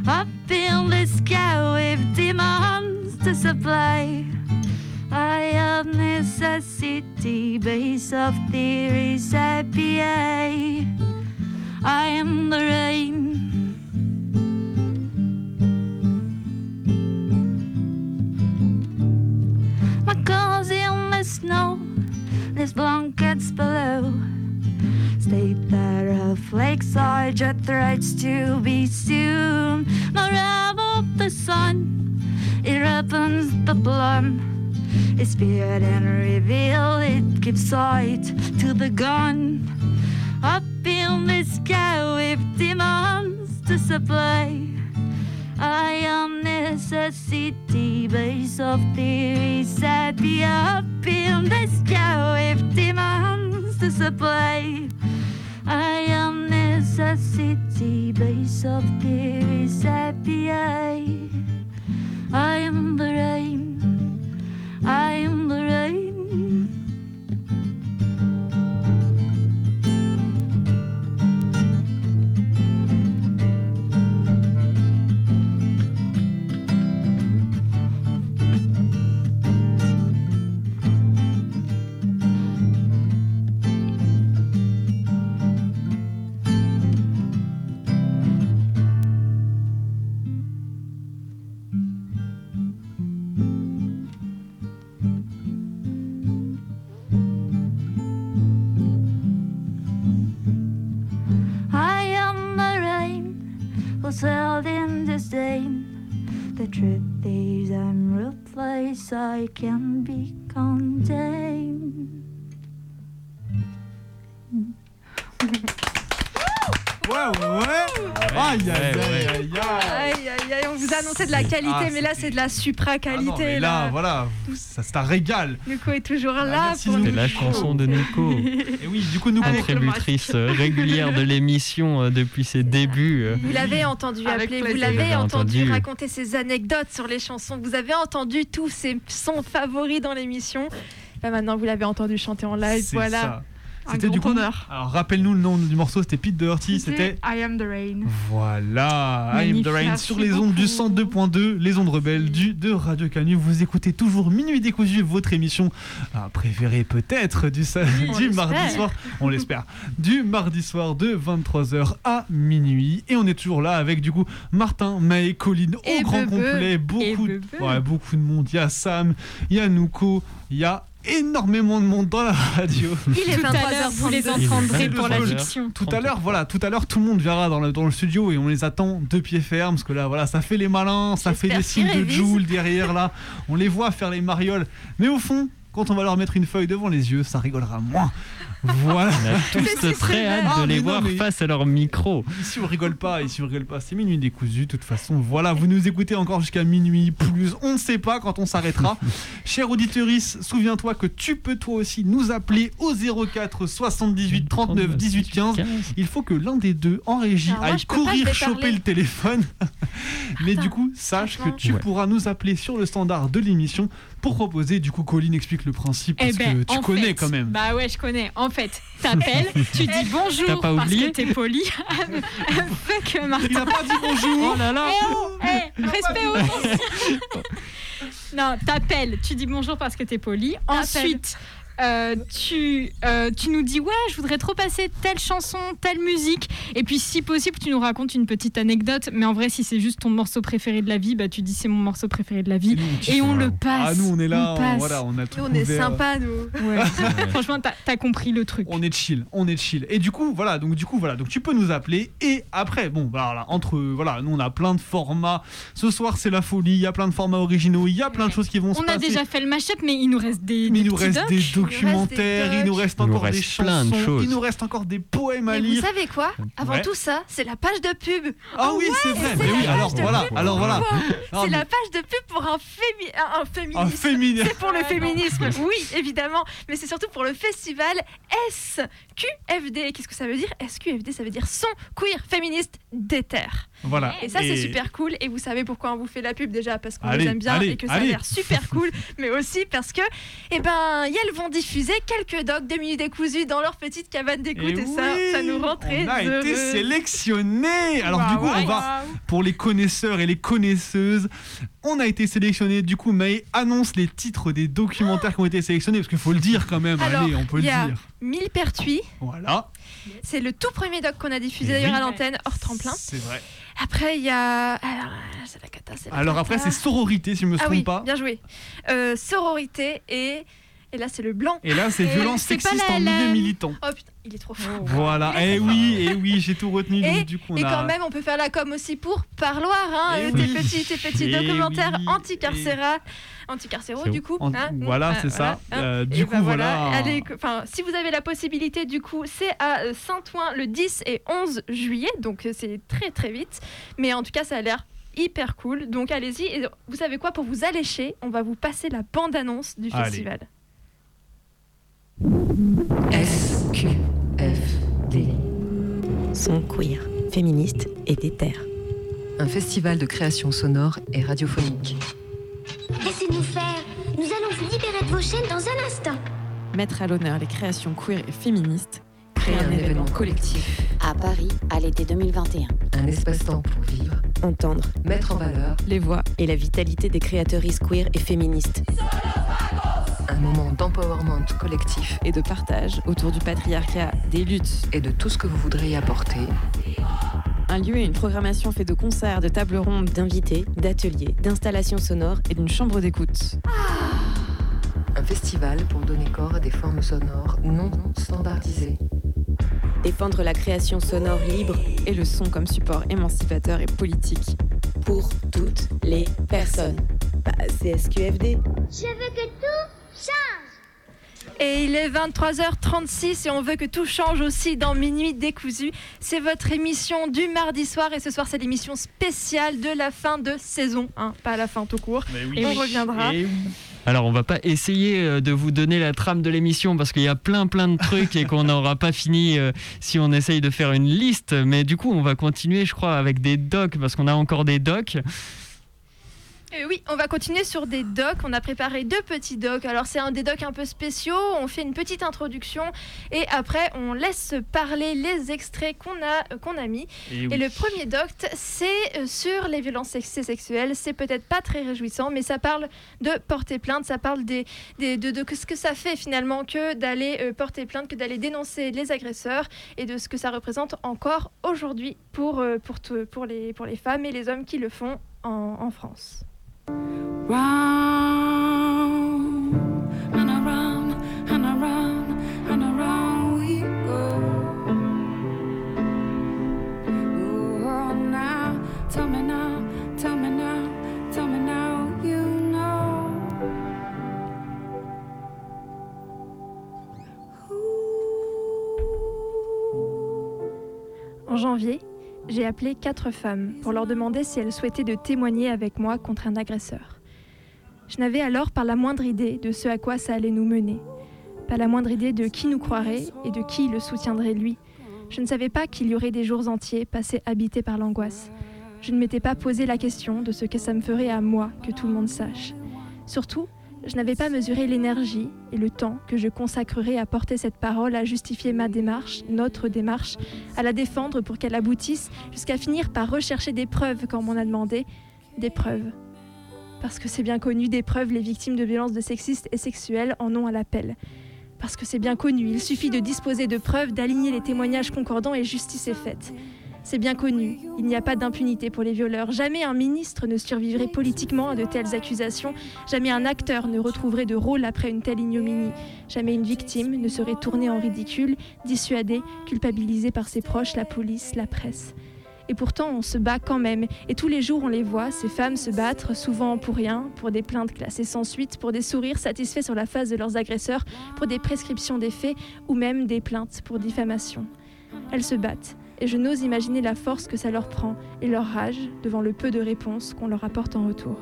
Speaker 32: Up in the sky with demands to supply. I have necessity, base of theories, IPA. I am the rain. My clothes in the snow, there's blankets below. State that her flakes are just threats to be soon. My of the sun, it opens the blood. It's spirit and reveal, it gives sight to the gun. Up in the sky with demands to supply. I am necessity, base of theory, said be up in the sky with demands to supply. I am necessity, base of theory, said be I. am the rain. I am the rain. Truth is, I'm ruthless, I can be contained.
Speaker 13: Ouais, ouais. Aïe, aïe, aïe, aïe, aïe.
Speaker 9: Aïe, aïe, aïe, on vous a annoncé de la qualité,
Speaker 13: Ah,
Speaker 9: mais là, c'est de la supra-qualité.
Speaker 13: Ah mais là, voilà, ça c'est un régal.
Speaker 9: Nico est toujours là
Speaker 13: merci,
Speaker 9: pour
Speaker 13: Nico.
Speaker 9: nous.
Speaker 12: C'est la chanson de Nico.
Speaker 13: Et oui, du coup, nous
Speaker 12: Contributrice régulière de l'émission euh, depuis ses débuts. euh.
Speaker 9: Vous l'avez entendu
Speaker 11: Avec
Speaker 9: appeler, vous
Speaker 11: plaisir.
Speaker 9: l'avez
Speaker 12: Vous l'avez
Speaker 9: entendu,
Speaker 12: entendu.
Speaker 9: raconter ses anecdotes sur les chansons, vous avez entendu tous ses sons favoris dans l'émission. Là maintenant, vous l'avez entendu chanter en live,
Speaker 13: C'est
Speaker 9: voilà.
Speaker 13: ça. C'était du coup.
Speaker 9: honneur.
Speaker 13: Alors rappelle-nous le nom du morceau, c'était Pete Doherty, c'était.
Speaker 11: I am the rain.
Speaker 13: Voilà, I am the rain
Speaker 11: merci
Speaker 13: sur les ondes du 102.2, les ondes rebelles du de Radio Canu. Vous écoutez toujours Minuit décousu, votre émission ah, préférée peut-être du, sa-
Speaker 11: on
Speaker 13: du
Speaker 11: l'espère.
Speaker 13: mardi soir, on l'espère, du mardi soir de 23h à minuit. Et on est toujours là avec du coup Martin, Maë, Colline au
Speaker 9: Et
Speaker 13: grand
Speaker 9: Bebe.
Speaker 13: complet,
Speaker 9: Et
Speaker 13: beaucoup, ouais, beaucoup de monde. Il y a Sam, il y a Nouko, il y a énormément de monde dans la radio.
Speaker 9: Il est
Speaker 10: Tout à l'heure, vous les entendrez pour la fiction.
Speaker 13: Tout à l'heure, voilà, tout à l'heure, tout le monde viendra dans le, dans le studio et on les attend de pied ferme parce que là, voilà, ça fait les malins, ça fait des signes de. Joule derrière là. On les voit faire les marioles, mais au fond, quand on va leur mettre une feuille devant les yeux, ça rigolera moins. Voilà.
Speaker 12: On a tous très hâte
Speaker 13: Ah,
Speaker 12: de les
Speaker 13: non,
Speaker 12: voir
Speaker 13: mais-
Speaker 12: face à leur micro.
Speaker 13: Ici on rigole pas, ici on rigole pas, c'est minuit décousu, de toute façon, voilà, vous nous écoutez encore jusqu'à minuit plus, on ne sait pas quand on s'arrêtera. Cher auditeurice, souviens-toi que tu peux toi aussi nous appeler au 04 78 39 18 15. Il faut que l'un des deux en régie
Speaker 9: Alors
Speaker 13: aille courir choper le téléphone. Mais du coup, sache que tu
Speaker 12: Ouais.
Speaker 13: pourras nous appeler sur le standard de l'émission pour proposer, du coup, Colline explique le principe
Speaker 10: Eh
Speaker 13: parce
Speaker 10: ben,
Speaker 13: que tu connais
Speaker 10: fait,
Speaker 13: quand même.
Speaker 10: Bah ouais, je connais. En fait, t'appelles, tu dis bonjour
Speaker 13: T'as pas
Speaker 10: parce
Speaker 13: oublié
Speaker 10: que t'es poli. Fuck Martin.
Speaker 13: Il a pas dit bonjour.
Speaker 10: Oh là là. Eh oh, eh, respect aux anciens. Non, t'appelles, tu dis bonjour parce que t'es poli. Ensuite, euh, tu, euh, tu nous dis ouais, je voudrais trop passer telle chanson, telle musique. Et puis, si possible, tu nous racontes une petite anecdote. Mais en vrai, si c'est juste ton morceau préféré de la vie, bah tu dis c'est mon morceau préféré de la vie. Et on le passe.
Speaker 13: Ah, nous on est là,
Speaker 10: on
Speaker 13: on-
Speaker 10: passe.
Speaker 13: voilà, on a tout
Speaker 9: Nous, on est sympa, nous.
Speaker 10: Ouais. Franchement, t'as as compris le truc.
Speaker 13: On est chill, on est chill. Et du coup, voilà, donc du coup, voilà, donc tu peux nous appeler. Et après, bon, voilà, entre, voilà, nous on a plein de formats. Ce soir, c'est la folie. Il y a plein de formats originaux. Il y a plein de choses qui vont se
Speaker 10: On
Speaker 13: passer.
Speaker 10: a déjà fait le mashup, mais il nous reste des.
Speaker 13: Mais
Speaker 10: des
Speaker 13: il nous reste
Speaker 10: docs.
Speaker 13: des documentaires, il nous reste
Speaker 12: Il nous
Speaker 13: encore des
Speaker 12: reste plein de
Speaker 13: chansons,
Speaker 12: choses.
Speaker 13: il nous reste encore des poèmes à
Speaker 9: Et vous
Speaker 13: lire.
Speaker 9: savez quoi? Avant
Speaker 13: Ouais.
Speaker 9: tout ça, c'est la page de pub.
Speaker 13: Ah oui, c'est vrai. Mais oui, alors voilà, alors voilà. Ah,
Speaker 9: C'est la page de pub pour un, fémi un, féminisme.
Speaker 13: Un féminisme.
Speaker 9: C'est pour le féminisme, oui, évidemment. Mais c'est surtout pour le festival SQFD. Qu'est-ce que ça veut dire SQFD, ça veut dire Son Queer Féministe d'Ether.
Speaker 13: Voilà.
Speaker 9: Et ça, c'est super cool. Et vous savez pourquoi on vous fait la pub déjà? Parce qu'on les aime bien
Speaker 13: allez,
Speaker 9: et que ça
Speaker 13: allez.
Speaker 9: a l'air super cool. mais aussi parce que, eh ben, elles vont diffuser quelques docs de minutes décousus dans leur petite cabane d'écoute.
Speaker 13: Et
Speaker 9: Et, ça,
Speaker 13: oui,
Speaker 9: ça nous rend très
Speaker 13: on a
Speaker 9: heureux.
Speaker 13: été sélectionnés. Alors du coup, on va pour les connaisseurs et les connaisseuses, on a été sélectionnés. Du coup, Maë annonce les titres des documentaires qui ont été sélectionnés parce qu'il faut le dire quand même.
Speaker 9: Alors,
Speaker 13: Allez, on peut le
Speaker 9: a
Speaker 13: dire.
Speaker 9: Mille Pertuis.
Speaker 13: Voilà,
Speaker 9: C'est le tout premier doc qu'on a diffusé
Speaker 13: Et
Speaker 9: d'ailleurs
Speaker 13: oui.
Speaker 9: à l'antenne, hors tremplin.
Speaker 13: c'est vrai.
Speaker 9: Après, il y a. Alors, c'est la cata, c'est la
Speaker 13: Alors
Speaker 9: cata.
Speaker 13: après, c'est sororité, si je me
Speaker 9: Ah
Speaker 13: trompe
Speaker 9: oui,
Speaker 13: pas.
Speaker 9: bien joué. Euh, sororité et. Et là, c'est le blanc.
Speaker 13: Et là, c'est violence sexiste en milieu militant.
Speaker 9: Oh putain, il est trop fort.
Speaker 13: Voilà, et oui, et oui, j'ai tout retenu.
Speaker 9: Et,
Speaker 13: donc, du coup, on
Speaker 9: et quand même, on peut faire la com aussi pour Parloir, hein,
Speaker 13: Eh
Speaker 9: tes petits, tes petits
Speaker 13: Eh
Speaker 9: documentaires anticarcéraux du coup. Hein,
Speaker 13: voilà,
Speaker 9: hein,
Speaker 13: c'est ça.
Speaker 9: hein.
Speaker 13: Euh, du coup, voilà.
Speaker 9: Allez, que- enfin, si vous avez la possibilité, du coup, c'est à euh, Saint-Ouen le 10 et 11 juillet, donc euh, c'est très très vite. Mais en tout cas, ça a l'air hyper cool. Donc allez-y. Et vous savez quoi? Pour vous allécher, on va vous passer la bande-annonce du
Speaker 33: Allez.
Speaker 9: festival.
Speaker 33: SQFD. Son queer, féministe et déter. Un festival de création sonore et radiophonique.
Speaker 26: Laissez-nous faire. Nous allons vous libérer de vos chaînes dans un instant.
Speaker 33: Mettre à l'honneur les créations queer et féministes. Créer un, événement collectif.
Speaker 26: À Paris, à l'été 2021.
Speaker 33: Un espace-temps pour vivre. Entendre. Mettre en valeur. Les voix et la vitalité des créatrices queer et féministes. Un moment d'empowerment collectif et de partage autour du patriarcat, des luttes et de tout ce que vous voudriez apporter. Un lieu et une programmation fait de concerts, de tables rondes, d'invités, d'ateliers, d'installations sonores et d'une chambre d'écoute. Un festival pour donner corps à des formes sonores non standardisées. Défendre la création sonore libre et le son comme support émancipateur et politique. pour toutes les personnes. Bah, c'est SQFD.
Speaker 26: Je veux que tout.
Speaker 9: Et il est 23h36 et on veut que tout change aussi dans Minuit décousu. C'est votre émission du mardi soir et ce soir c'est l'émission spéciale de la fin de saison, hein, pas la fin tout court. Et on reviendra.
Speaker 12: Alors, on va pas essayer euh, de vous donner la trame de l'émission parce qu'il y a plein plein de trucs et qu'on n'aura pas fini euh, si on essaye de faire une liste. Mais du coup, on va continuer, je crois, avec des docs parce qu'on a encore des docs.
Speaker 9: Euh, oui, on va continuer sur des docs. On a préparé deux petits docs. Alors, c'est un des docs un peu spéciaux. On fait une petite introduction et après, on laisse parler les extraits qu'on a, euh, qu'on a mis. Et,
Speaker 23: oui.
Speaker 9: le premier doc, c'est euh, sur les violences sex- sexuelles. C'est peut-être pas très réjouissant, mais ça parle de porter plainte. Ça parle des, des- de, de ce que ça fait finalement que d'aller porter plainte, que d'aller dénoncer les agresseurs et de ce que ça représente encore aujourd'hui pour, pour, les, pour les femmes et les hommes qui le font en, en France. En janvier, j'ai appelé quatre femmes pour leur demander si elles souhaitaient de témoigner avec moi contre un agresseur. Je n'avais alors pas la moindre idée de ce à quoi ça allait nous mener, pas la moindre idée de qui nous croirait et de qui le soutiendrait lui. Je ne savais pas qu'il y aurait des jours entiers passés habités par l'angoisse. Je ne m'étais pas posé la question de ce que ça me ferait à moi que tout le monde sache. Surtout, je n'avais pas mesuré l'énergie et le temps que je consacrerais à porter cette parole, à justifier ma démarche, notre démarche, à la défendre pour qu'elle aboutisse, jusqu'à finir par rechercher des preuves quand on m'en a demandé, des preuves. Parce que c'est bien connu, des preuves, les victimes de violences sexistes et sexuelles en ont à l'appel. Parce que c'est bien connu, il suffit de disposer de preuves, d'aligner les témoignages concordants et justice est faite. C'est bien connu, il n'y a pas d'impunité pour les violeurs. Jamais un ministre ne survivrait politiquement à de telles accusations. Jamais un acteur ne retrouverait de rôle après une telle ignominie. Jamais une victime ne serait tournée en ridicule, dissuadée, culpabilisée par ses proches, la police, la presse. Et pourtant, on se bat quand même. Et tous les jours, on les voit, ces femmes se battre, souvent pour rien, pour des plaintes classées sans suite, pour des sourires satisfaits sur la face de leurs agresseurs, pour des prescriptions des faits ou même des plaintes pour diffamation. Elles se battent. Et je n'ose imaginer la force que ça leur prend et leur rage devant le peu de réponses qu'on leur apporte en retour.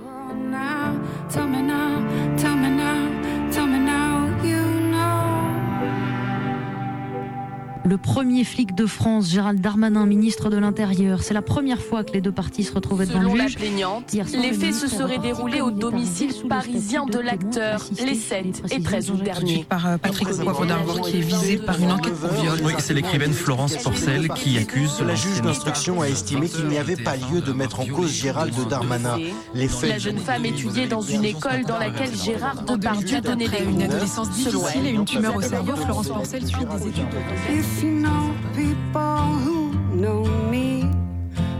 Speaker 34: Le premier flic de France, Gérald Darmanin, ministre de l'Intérieur, c'est la première fois que les deux parties se retrouvaient devant
Speaker 35: Selon
Speaker 34: le
Speaker 35: la
Speaker 34: juge.
Speaker 35: plaignante,
Speaker 34: Hier soir,
Speaker 35: les
Speaker 34: le
Speaker 35: faits se seraient déroulés au domicile parisien de l'acteur les
Speaker 34: et
Speaker 35: 7 et
Speaker 34: précisément
Speaker 35: 13 août dernier.
Speaker 36: par euh, Patrick Poivre d'Arvor qui est visé par une enquête pour viol.
Speaker 37: Oui, c'est l'écrivaine Florence Porcel qui accuse.
Speaker 38: La juge d'instruction a estimé qu'il n'y avait pas lieu de mettre en cause Gérald Darmanin. Les faits
Speaker 35: La jeune femme étudiait dans une école dans laquelle Gérard Depardieu donnait des
Speaker 36: une adolescence difficile et une tumeur au cerveau, Florence Porcel suit des études
Speaker 39: you know people who know me,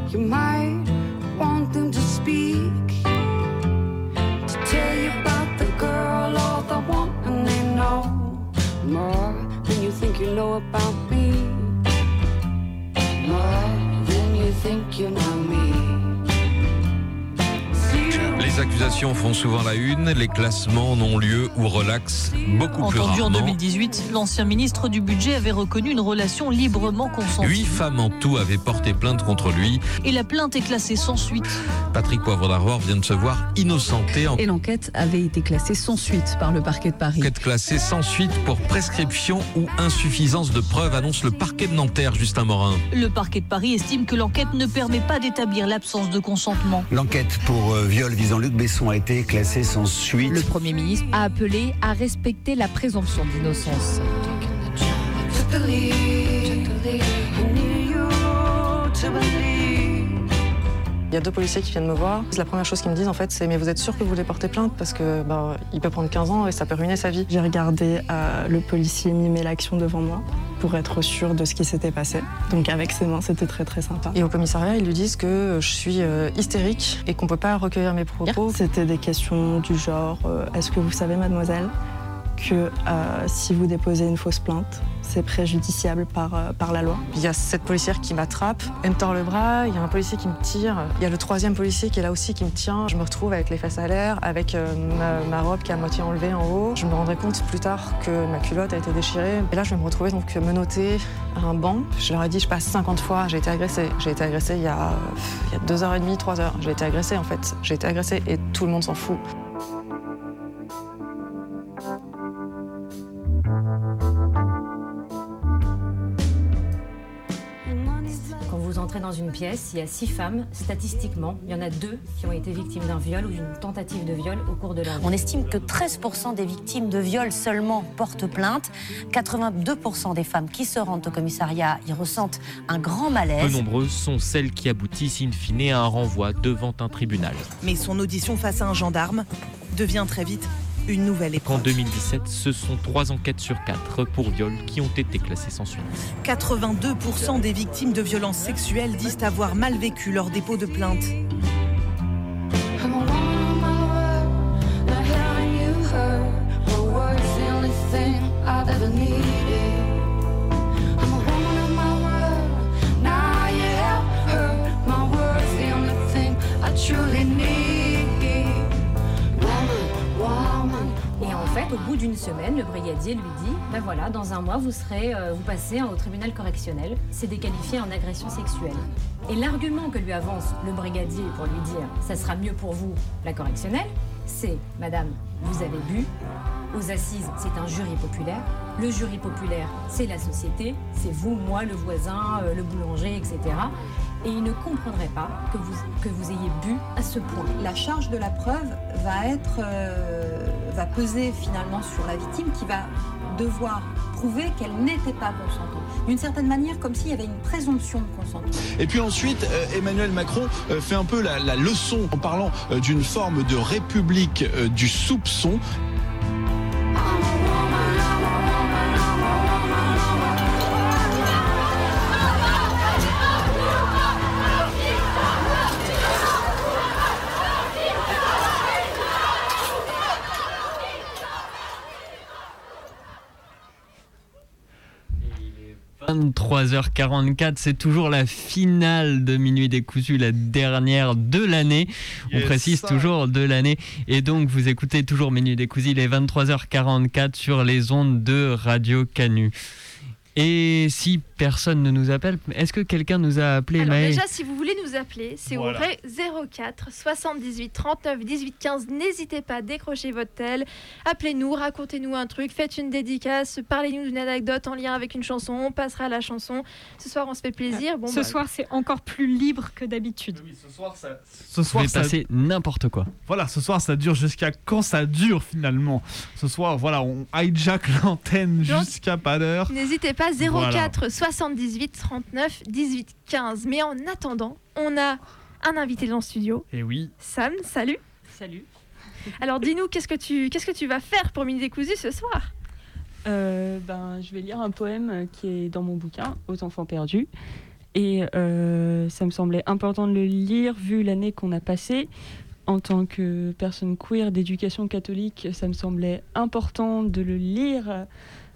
Speaker 39: you might want them to speak. To tell you about the girl or the woman they know more than you think you know about me. More than you think you know me.
Speaker 29: Les accusations font souvent la une, les classements n'ont lieu ou relaxent beaucoup plus
Speaker 40: Entendu en
Speaker 29: rarement.
Speaker 40: 2018, l'ancien ministre du Budget avait reconnu une relation librement consentie.
Speaker 29: Huit femmes en tout avaient porté plainte contre lui.
Speaker 40: Et la plainte est classée sans suite.
Speaker 29: Patrick Poivre d'Arvor vient de se voir innocenté en
Speaker 41: Et l'enquête avait été classée sans suite par le parquet de Paris.
Speaker 29: enquête classée sans suite pour prescription ou insuffisance de preuves, annonce le parquet de Nanterre, Justin Morin.
Speaker 40: Le parquet de Paris estime que l'enquête ne permet pas d'établir l'absence de consentement.
Speaker 42: L'enquête pour euh, viol visant Luc Besson a été classée sans suite.
Speaker 43: Le Premier ministre a appelé à respecter la présomption d'innocence.
Speaker 44: Il y a deux policiers qui viennent me voir. La première chose qu'ils me disent, en fait, c'est Mais vous êtes sûr que vous voulez porter plainte? Parce que bah, il peut prendre 15 ans et ça peut ruiner sa vie.
Speaker 45: J'ai regardé euh, le policier mimer l'action devant moi pour être sûr de ce qui s'était passé. Donc avec ses mains, c'était très très sympa.
Speaker 44: Et au commissariat, ils lui disent que je suis euh, hystérique et qu'on peut pas recueillir mes propos.
Speaker 45: C'était des questions du genre euh, Est-ce que vous savez, mademoiselle que euh, si vous déposez une fausse plainte, c'est préjudiciable par, euh, par la loi.
Speaker 44: Il y a cette policière qui m'attrape, elle me tord le bras, il y a un policier qui me tire, il y a le troisième policier qui est là aussi qui me tient. Je me retrouve avec les fesses à l'air, avec euh, ma, robe qui est à moitié enlevée en haut. Je me rendrai compte plus tard que ma culotte a été déchirée. Et là, je vais me retrouver donc menottée à un banc. Je leur ai dit, je passe 50 fois, j'ai été agressée. J'ai été agressée il y a, il y a deux heures et demie, trois heures. J'ai été agressée en fait. J'ai été agressée et tout le monde s'en fout.
Speaker 46: Dans une pièce, il y a six femmes. Statistiquement, il y en a deux qui ont été victimes d'un viol ou d'une tentative de viol au cours de leur vie.
Speaker 47: On estime que 13% des victimes de viol seulement portent plainte. 82% des femmes qui se rendent au commissariat y ressentent un grand
Speaker 48: Peu
Speaker 47: malaise.
Speaker 48: nombreuses sont celles qui aboutissent in fine à un renvoi devant un tribunal.
Speaker 49: Mais son audition face à un gendarme devient très vite une nouvelle
Speaker 48: En
Speaker 49: épreuve.
Speaker 48: 2017, ce sont trois enquêtes sur quatre pour viol qui ont été classées sans suite.
Speaker 49: 82% des victimes de violences sexuelles disent avoir mal vécu leur dépôt de plainte.
Speaker 46: Et en fait, au bout d'une semaine, le brigadier lui dit Ben voilà, dans un mois, vous serez, euh, vous passez au tribunal correctionnel. C'est déqualifié en agression sexuelle. Et l'argument que lui avance le brigadier pour lui dire Ça sera mieux pour vous, la correctionnelle, c'est Madame, vous avez bu. Aux assises, c'est un jury populaire. Le jury populaire, c'est la société, c'est vous, moi, le voisin, euh, le boulanger, etc. Et il ne comprendrait pas que vous, que vous ayez bu à ce point.
Speaker 40: La charge de la preuve va être euh, va peser finalement sur la victime qui va devoir prouver qu'elle n'était pas consentante. D'une certaine manière, comme s'il y avait une présomption de consentement.
Speaker 50: Et puis ensuite, euh, Emmanuel Macron euh, fait un peu la, leçon en parlant euh, d'une forme de république du soupçon.
Speaker 12: – 23h44, c'est toujours la finale de Minuit décousu, la dernière de l'année. On
Speaker 13: Yes,
Speaker 12: précise
Speaker 13: ça.
Speaker 12: toujours de l'année. Et donc, vous écoutez toujours Minuit décousu, il est 23h44 sur les ondes de Radio Canu. Et si personne ne nous appelle, est-ce que quelqu'un nous a appelé
Speaker 9: Alors
Speaker 12: Maë
Speaker 9: déjà, si vous voulez nous appeler, c'est
Speaker 12: Voilà.
Speaker 9: au vrai 04 78 39 18 15. N'hésitez pas à décrocher votre tel. Appelez-nous, racontez-nous un truc, faites une dédicace, parlez-nous d'une anecdote en lien avec une chanson. On passera à la chanson. Ce soir, on se fait plaisir. Bon,
Speaker 10: Ce
Speaker 9: bah,
Speaker 10: soir, c'est encore plus libre que d'habitude.
Speaker 13: ce soir, ça,
Speaker 12: Ce
Speaker 13: soir, ça-
Speaker 12: passer n'importe quoi.
Speaker 13: Voilà, ce soir ça dure jusqu'à quand ça dure finalement? Ce soir, voilà, on hijack l'antenne jusqu'à pas d'heure.
Speaker 9: N'hésitez pas, 04
Speaker 13: Voilà.
Speaker 9: 78 39 18 15. Mais en attendant, on a un invité dans le studio.
Speaker 13: Et oui.
Speaker 9: Sam, salut.
Speaker 50: Salut.
Speaker 9: Alors dis-nous, qu'est-ce que tu qu'est-ce que tu vas faire pour Mini Décousu ce soir?
Speaker 50: Euh, ben, je vais lire un poème qui est dans mon bouquin, Aux enfants perdus. Et euh, ça me semblait important de le lire vu l'année qu'on a passée. En tant que personne queer d'éducation catholique, ça me semblait important de le lire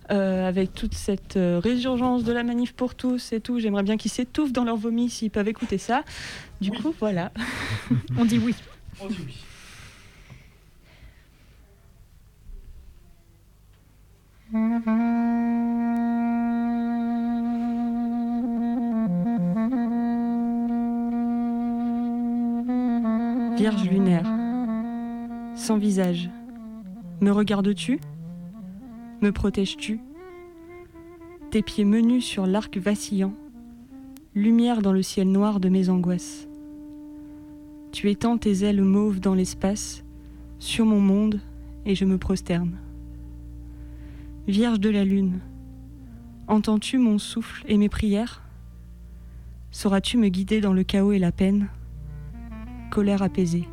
Speaker 50: euh, avec toute cette euh, résurgence de la manif pour tous et tout. J'aimerais bien qu'ils s'étouffent dans leur vomi s'ils peuvent écouter ça. Du coup, voilà.
Speaker 10: On dit oui.
Speaker 13: On dit oui.
Speaker 50: Vierge lunaire, sans visage, me regardes-tu? Me protèges-tu? Tes pieds menus sur l'arc vacillant, lumière dans le ciel noir de mes angoisses. Tu étends tes ailes mauves dans l'espace, sur mon monde, et je me prosterne. Vierge de la lune, entends-tu mon souffle et mes prières? Sauras-tu me guider dans le chaos et la peine? Colère apaisée.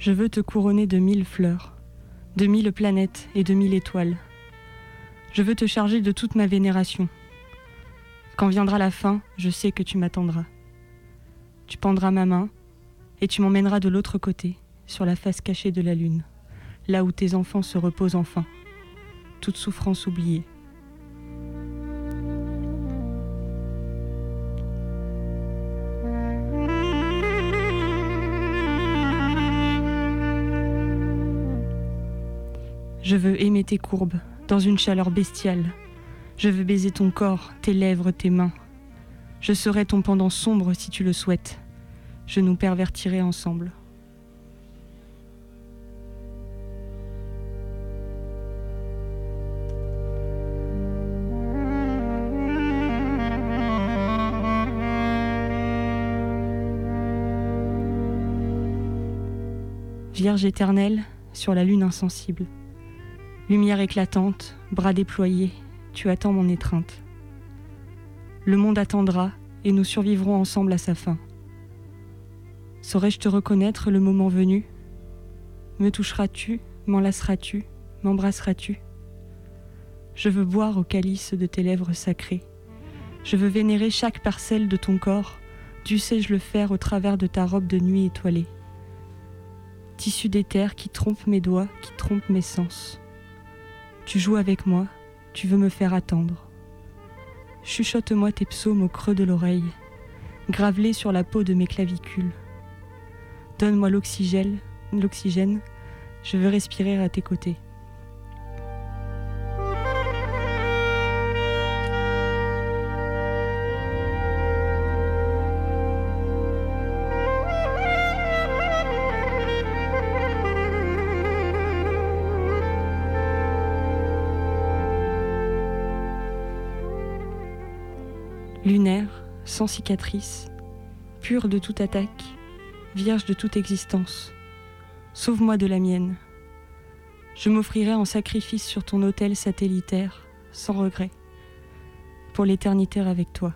Speaker 50: Je veux te couronner de mille fleurs, de mille planètes et de mille étoiles. Je veux te charger de toute ma vénération. Quand viendra la fin, je sais que tu m'attendras. Tu pendras ma main et tu m'emmèneras de l'autre côté, sur la face cachée de la lune, là où tes enfants se reposent enfin, toute souffrance oubliée. Je veux aimer tes courbes, dans une chaleur bestiale. Je veux baiser ton corps, tes lèvres, tes mains. Je serai ton pendant sombre si tu le souhaites. Je nous pervertirai ensemble. Vierge éternelle, sur la lune insensible. Lumière éclatante, bras déployés, tu attends mon étreinte. Le monde attendra et nous survivrons ensemble à sa fin. Saurais-je te reconnaître le moment venu? Me toucheras-tu? M'enlaceras-tu? M'embrasseras-tu? Je veux boire au calice de tes lèvres sacrées. Je veux vénérer chaque parcelle de ton corps. Dussé-je le faire au travers de ta robe de nuit étoilée Tissu d'éther qui trompe mes doigts, qui trompe mes sens. Tu joues avec moi, tu veux me faire attendre. Chuchote-moi tes psaumes au creux de l'oreille, gravelés sur la peau de mes clavicules. Donne-moi l'oxygène, l'oxygène, je veux respirer à tes côtés. Sans cicatrice, pure de toute attaque, vierge de toute existence. Sauve-moi de la mienne. Je m'offrirai en sacrifice sur ton autel satellitaire, sans regret, pour l'éternité avec toi,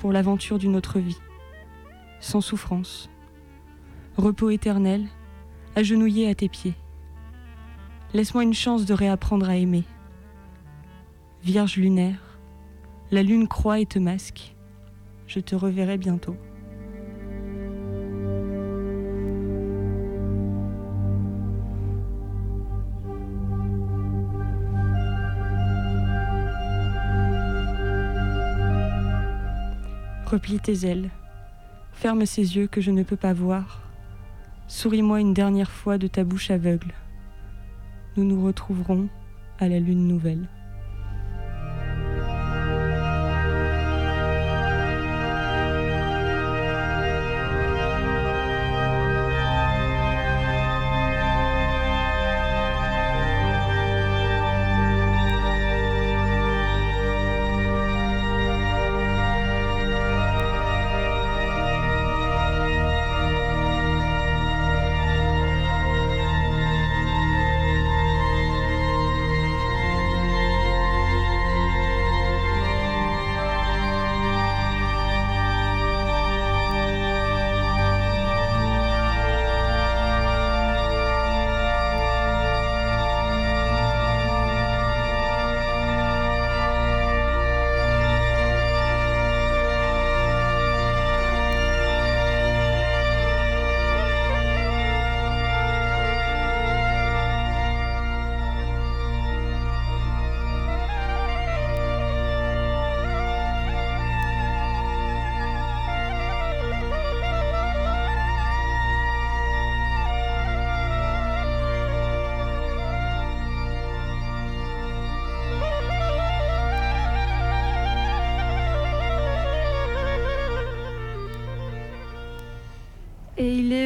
Speaker 50: pour l'aventure d'une autre vie, sans souffrance, repos éternel, agenouillé à tes pieds. Laisse-moi une chance de réapprendre à aimer. Vierge lunaire, la lune croît et te masque. Je te reverrai bientôt. Replie tes ailes. Ferme ces yeux que je ne peux pas voir. Souris-moi une dernière fois de ta bouche aveugle. Nous nous retrouverons à la lune nouvelle.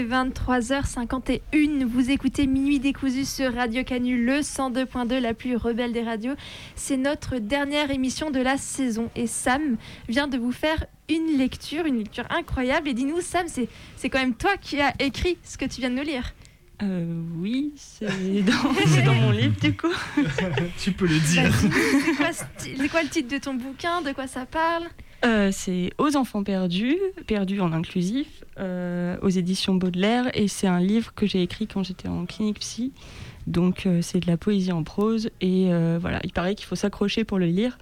Speaker 9: Est 23h51. Vous écoutez Minuit décousu sur Radio Canu, le 102.2, la plus rebelle des radios. C'est notre dernière émission de la saison. Et Sam vient de vous faire une lecture, une lecture incroyable. Et dis-nous, Sam, c'est c'est quand même toi qui as écrit ce que tu viens de nous lire.
Speaker 50: Euh, oui, c'est dans, mon livre du coup.
Speaker 13: tu peux le dire.
Speaker 9: C'est quoi, quoi le titre de ton bouquin? De quoi ça parle?
Speaker 50: Euh, c'est Aux enfants perdus, perdus en inclusif, euh, aux éditions Baudelaire, et c'est un livre que j'ai écrit quand j'étais en clinique psy, Donc euh, c'est de la poésie en prose et euh, voilà, il paraît qu'il faut s'accrocher pour le lire.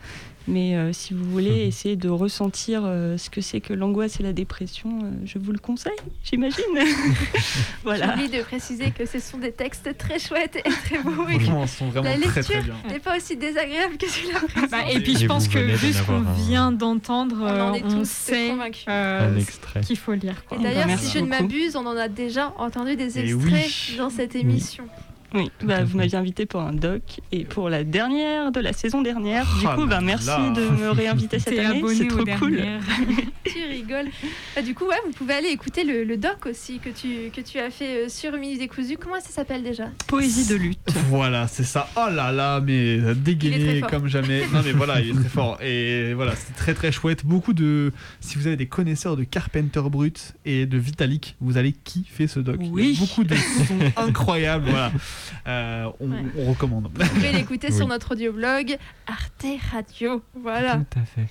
Speaker 50: Mais euh, si vous voulez essayer de ressentir euh, ce que c'est que l'angoisse et la dépression, euh, je vous le conseille, j'imagine. voilà.
Speaker 9: J'oublie de préciser que ce sont des textes très chouettes et très beaux. et que
Speaker 13: sont vraiment
Speaker 9: la
Speaker 13: très,
Speaker 9: lecture
Speaker 13: très bien.
Speaker 9: n'est pas aussi désagréable que celui la présente.
Speaker 10: Bah, et puis je
Speaker 12: Et
Speaker 10: pense que vu ce qu'on vient d'entendre,
Speaker 9: On
Speaker 10: on sait
Speaker 9: convaincus.
Speaker 10: euh,
Speaker 12: Un extrait.
Speaker 10: qu'il faut lire. quoi.
Speaker 9: Et d'ailleurs, si je ne m'abuse, on en a déjà entendu des extraits
Speaker 13: oui.
Speaker 9: dans cette émission.
Speaker 50: Oui,
Speaker 12: à
Speaker 50: bah, vous m'aviez invité pour un doc et pour la dernière de la saison dernière. Du
Speaker 13: Ah
Speaker 50: coup, bah, merci
Speaker 13: là.
Speaker 50: de me réinviter cette année. C'est trop cool.
Speaker 9: tu rigoles. Bah, du coup, ouais, vous pouvez aller écouter le, le doc aussi que tu, que tu as fait euh, sur Minute Décousue. Comment ça s'appelle déjà?
Speaker 50: Poésie de lutte.
Speaker 13: Voilà, c'est ça. Oh là là, mais dégainé comme jamais. Non mais voilà, il est très fort. Et voilà, c'est très très chouette. Beaucoup de... Si vous avez des connaisseurs de Carpenter Brut et de Vitalik, vous allez kiffer ce doc. Il y a
Speaker 50: Oui.
Speaker 13: beaucoup de sons incroyables. Voilà. Euh, on,
Speaker 9: Ouais.
Speaker 13: on recommande.
Speaker 9: Vous pouvez l'écouter
Speaker 12: Oui.
Speaker 9: sur notre audioblog Arte Radio. Voilà.
Speaker 12: Tout à fait.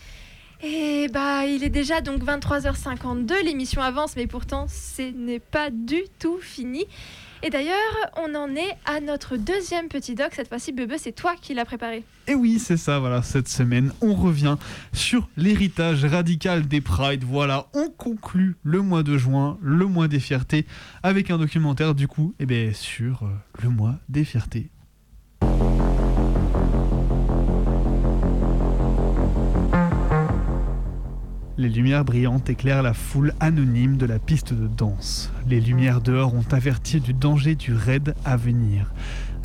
Speaker 9: Et bah, il est déjà donc 23h52. L'émission avance, mais pourtant, ce n'est pas du tout fini. Et d'ailleurs, on en est à notre deuxième petit doc. Cette fois-ci, Bebe, c'est toi qui l'as préparé.
Speaker 13: Et oui, c'est ça, voilà, cette semaine, on revient sur l'héritage radical des Prides. Voilà, on conclut le mois de juin, le mois des fiertés, avec un documentaire, du coup, eh ben, sur euh, le mois des fiertés. Les lumières brillantes éclairent la foule anonyme de la piste de danse. Les lumières dehors ont averti du danger du raid à venir.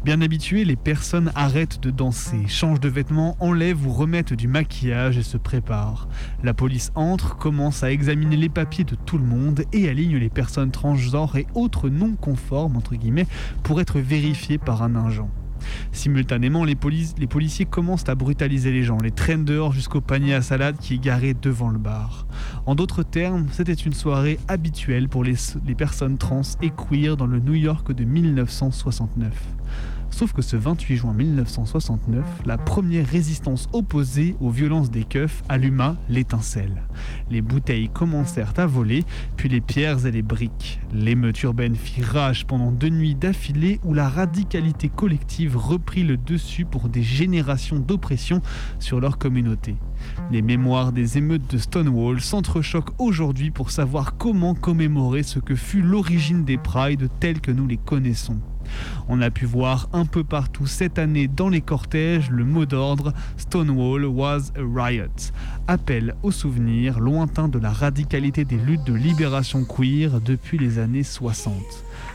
Speaker 13: Bien habituées, les personnes arrêtent de danser, changent de vêtements, enlèvent ou remettent du maquillage et se préparent. La police entre, commence à examiner les papiers de tout le monde et aligne les personnes transgenres et autres non conformes, entre guillemets, pour être vérifiées par un agent. Simultanément, les, policiers commencent à brutaliser les gens, les traînent dehors jusqu'au panier à salade qui est garé devant le bar. En d'autres termes, c'était une soirée habituelle pour les personnes trans et queer dans le New York de 1969. Sauf que ce 28 juin 1969, la première résistance opposée aux violences des keufs alluma l'étincelle. Les bouteilles commencèrent à voler, puis les pierres et les briques. L'émeute urbaine fit rage pendant deux nuits d'affilée où la radicalité collective reprit le dessus pour des générations d'oppression sur leur communauté. Les mémoires des émeutes de Stonewall s'entrechoquent aujourd'hui pour savoir comment commémorer ce que fut l'origine des prides telles que nous les connaissons. On a pu voir un peu partout cette année dans les cortèges le mot d'ordre Stonewall was a riot. Appel au souvenir lointain de la radicalité des luttes de libération queer depuis les années 60.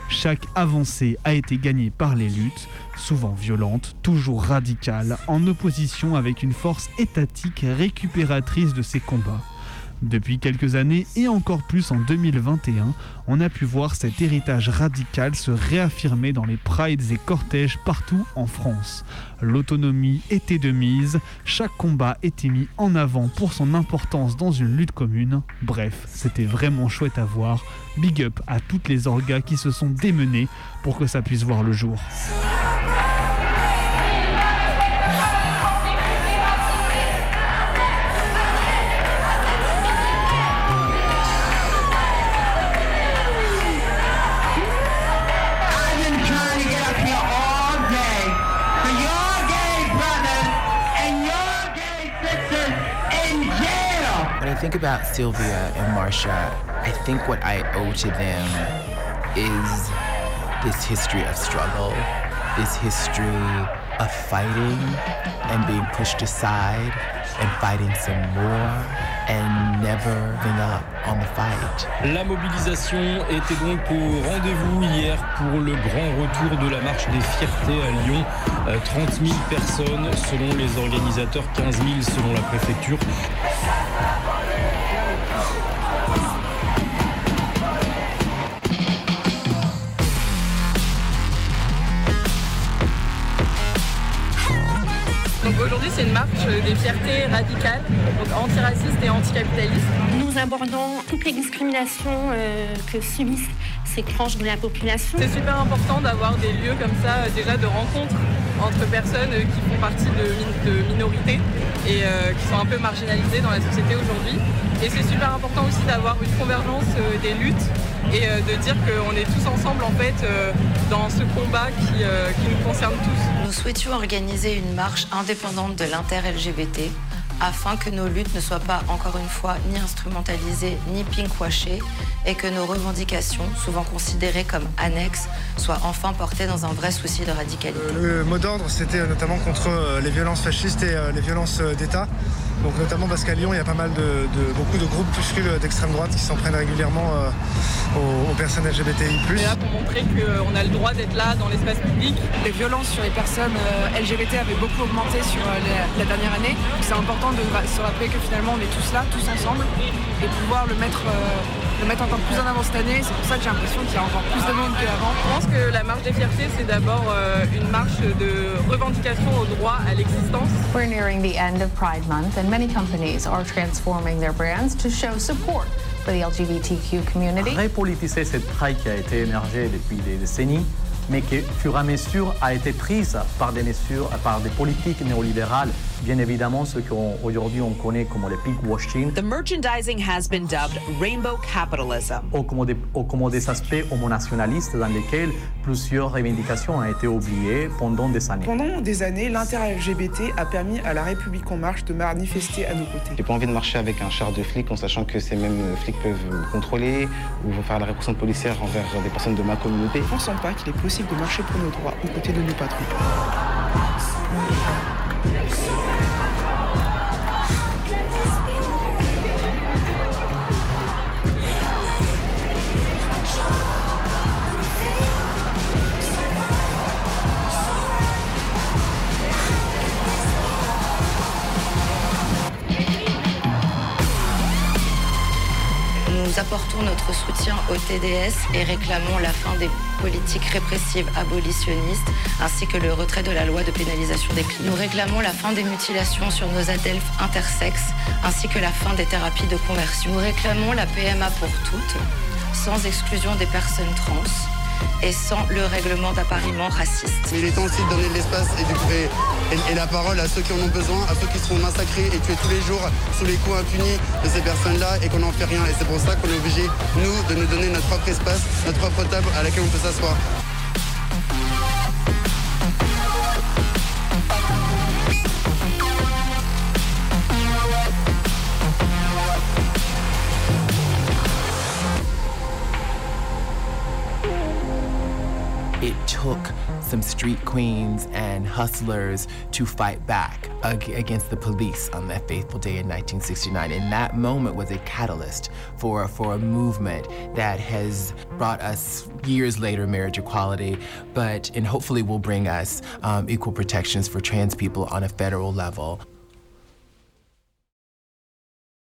Speaker 13: Chaque avancée a été gagnée par les luttes, souvent violentes, toujours radicales, en opposition avec une force étatique récupératrice de ces combats. Depuis quelques années et encore plus en 2021, on a pu voir cet héritage radical se réaffirmer dans les prides et cortèges partout en France. L'autonomie était de mise, chaque combat était mis en avant pour son importance dans une lutte commune. Bref, c'était vraiment chouette à voir. Big up à toutes les orgas qui se sont démenées pour que ça puisse voir le jour.
Speaker 51: Think about Sylvia and Marsha, I think what I owe to them is this history of struggle, this history of fighting and being pushed aside and fighting some more and never giving up on the fight.
Speaker 52: La mobilisation était donc au rendez-vous hier pour le grand retour de la marche des fiertés à Lyon. Euh, 30 000 personnes selon les organisateurs, 15 000 selon la préfecture.
Speaker 53: C'est une marche des fiertés radicales, donc antiracistes et anticapitalistes.
Speaker 54: Nous abordons toutes les discriminations euh, que subissent ces tranches de la population.
Speaker 53: C'est super important d'avoir des lieux comme ça, euh, déjà de rencontre entre personnes euh, qui font partie de, min- de minorités et euh, qui sont un peu marginalisées dans la société aujourd'hui. Et c'est super important aussi d'avoir une convergence euh, des luttes et euh, de dire qu'on est tous ensemble en fait dans ce combat qui, qui nous concerne tous.
Speaker 55: Nous souhaitions organiser une marche indépendante de l'inter-LGBT afin que nos luttes ne soient pas, encore une fois, ni instrumentalisées ni pinkwashées et que nos revendications, souvent considérées comme annexes, soient enfin portées dans un vrai souci de radicalité.
Speaker 56: Le mot d'ordre, c'était notamment contre euh, les violences fascistes et euh, les violences euh, d'État. Donc notamment parce qu'à Lyon, il y a pas mal de, de- beaucoup de groupuscules d'extrême droite qui s'en prennent régulièrement euh, aux, aux personnes LGBTI+.
Speaker 53: On est là pour montrer qu'on a le droit d'être là dans l'espace public.
Speaker 57: Les violences sur les personnes euh, LGBT avaient beaucoup augmenté sur euh, les- la dernière année. C'est important de se rappeler que finalement on est tous là, tous ensemble, et pouvoir le mettre, euh, le mettre encore plus en avant cette année. C'est pour ça que j'ai l'impression qu'il y a encore plus de monde qu'avant.
Speaker 53: Je pense que la marche des fiertés, c'est d'abord euh, une marche de revendication au droit à l'existence.
Speaker 58: We're nearing the end of Pride Month, and many companies are transforming their brands to show support for the LGBTQ community.
Speaker 59: Repolitiser cette praille qui a été émergée depuis des décennies, mais qui, fur et à mesure, a été prise par des mesures, par des politiques néolibérales. Bien évidemment, ce qu'aujourd'hui on connaît comme le pinkwashing, The merchandising has been dubbed rainbow capitalism. ou comme des, ou comme des aspects homonationalistes dans lesquels plusieurs revendications ont été oubliées pendant des années.
Speaker 60: Pendant des années, l'inter-LGBT a permis à la République en marche de manifester à nos côtés.
Speaker 61: J'ai pas envie de marcher avec un char de flics en sachant que ces mêmes flics peuvent me contrôler ou vont faire la répression policière envers des personnes de ma communauté.
Speaker 60: Ne pensons pas qu'il est possible de marcher pour nos droits aux côtés de nos patrons. Yes.
Speaker 55: Nous apportons notre soutien au TDS et réclamons la fin des politiques répressives abolitionnistes ainsi que le retrait de la loi de pénalisation des clients. Nous réclamons la fin des mutilations sur nos adelphes intersexes ainsi que la fin des thérapies de conversion. Nous réclamons la PMA pour toutes, sans exclusion des personnes trans et sans le règlement d'appariement raciste.
Speaker 62: Il est temps aussi de donner de l'espace et, la parole à ceux qui en ont besoin, à ceux qui seront massacrés et tués tous les jours sous les coups impunis de ces personnes-là et qu'on n'en fait rien. Et c'est pour ça qu'on est obligé, nous, de nous donner notre propre espace, notre propre table à laquelle on peut s'asseoir.
Speaker 51: Took some street queens and hustlers to fight back ag- against the police on that fateful day in 1969. And that moment was a catalyst for, for a movement that has brought us years later marriage equality, but and hopefully will bring us um, equal protections for trans people on a federal level.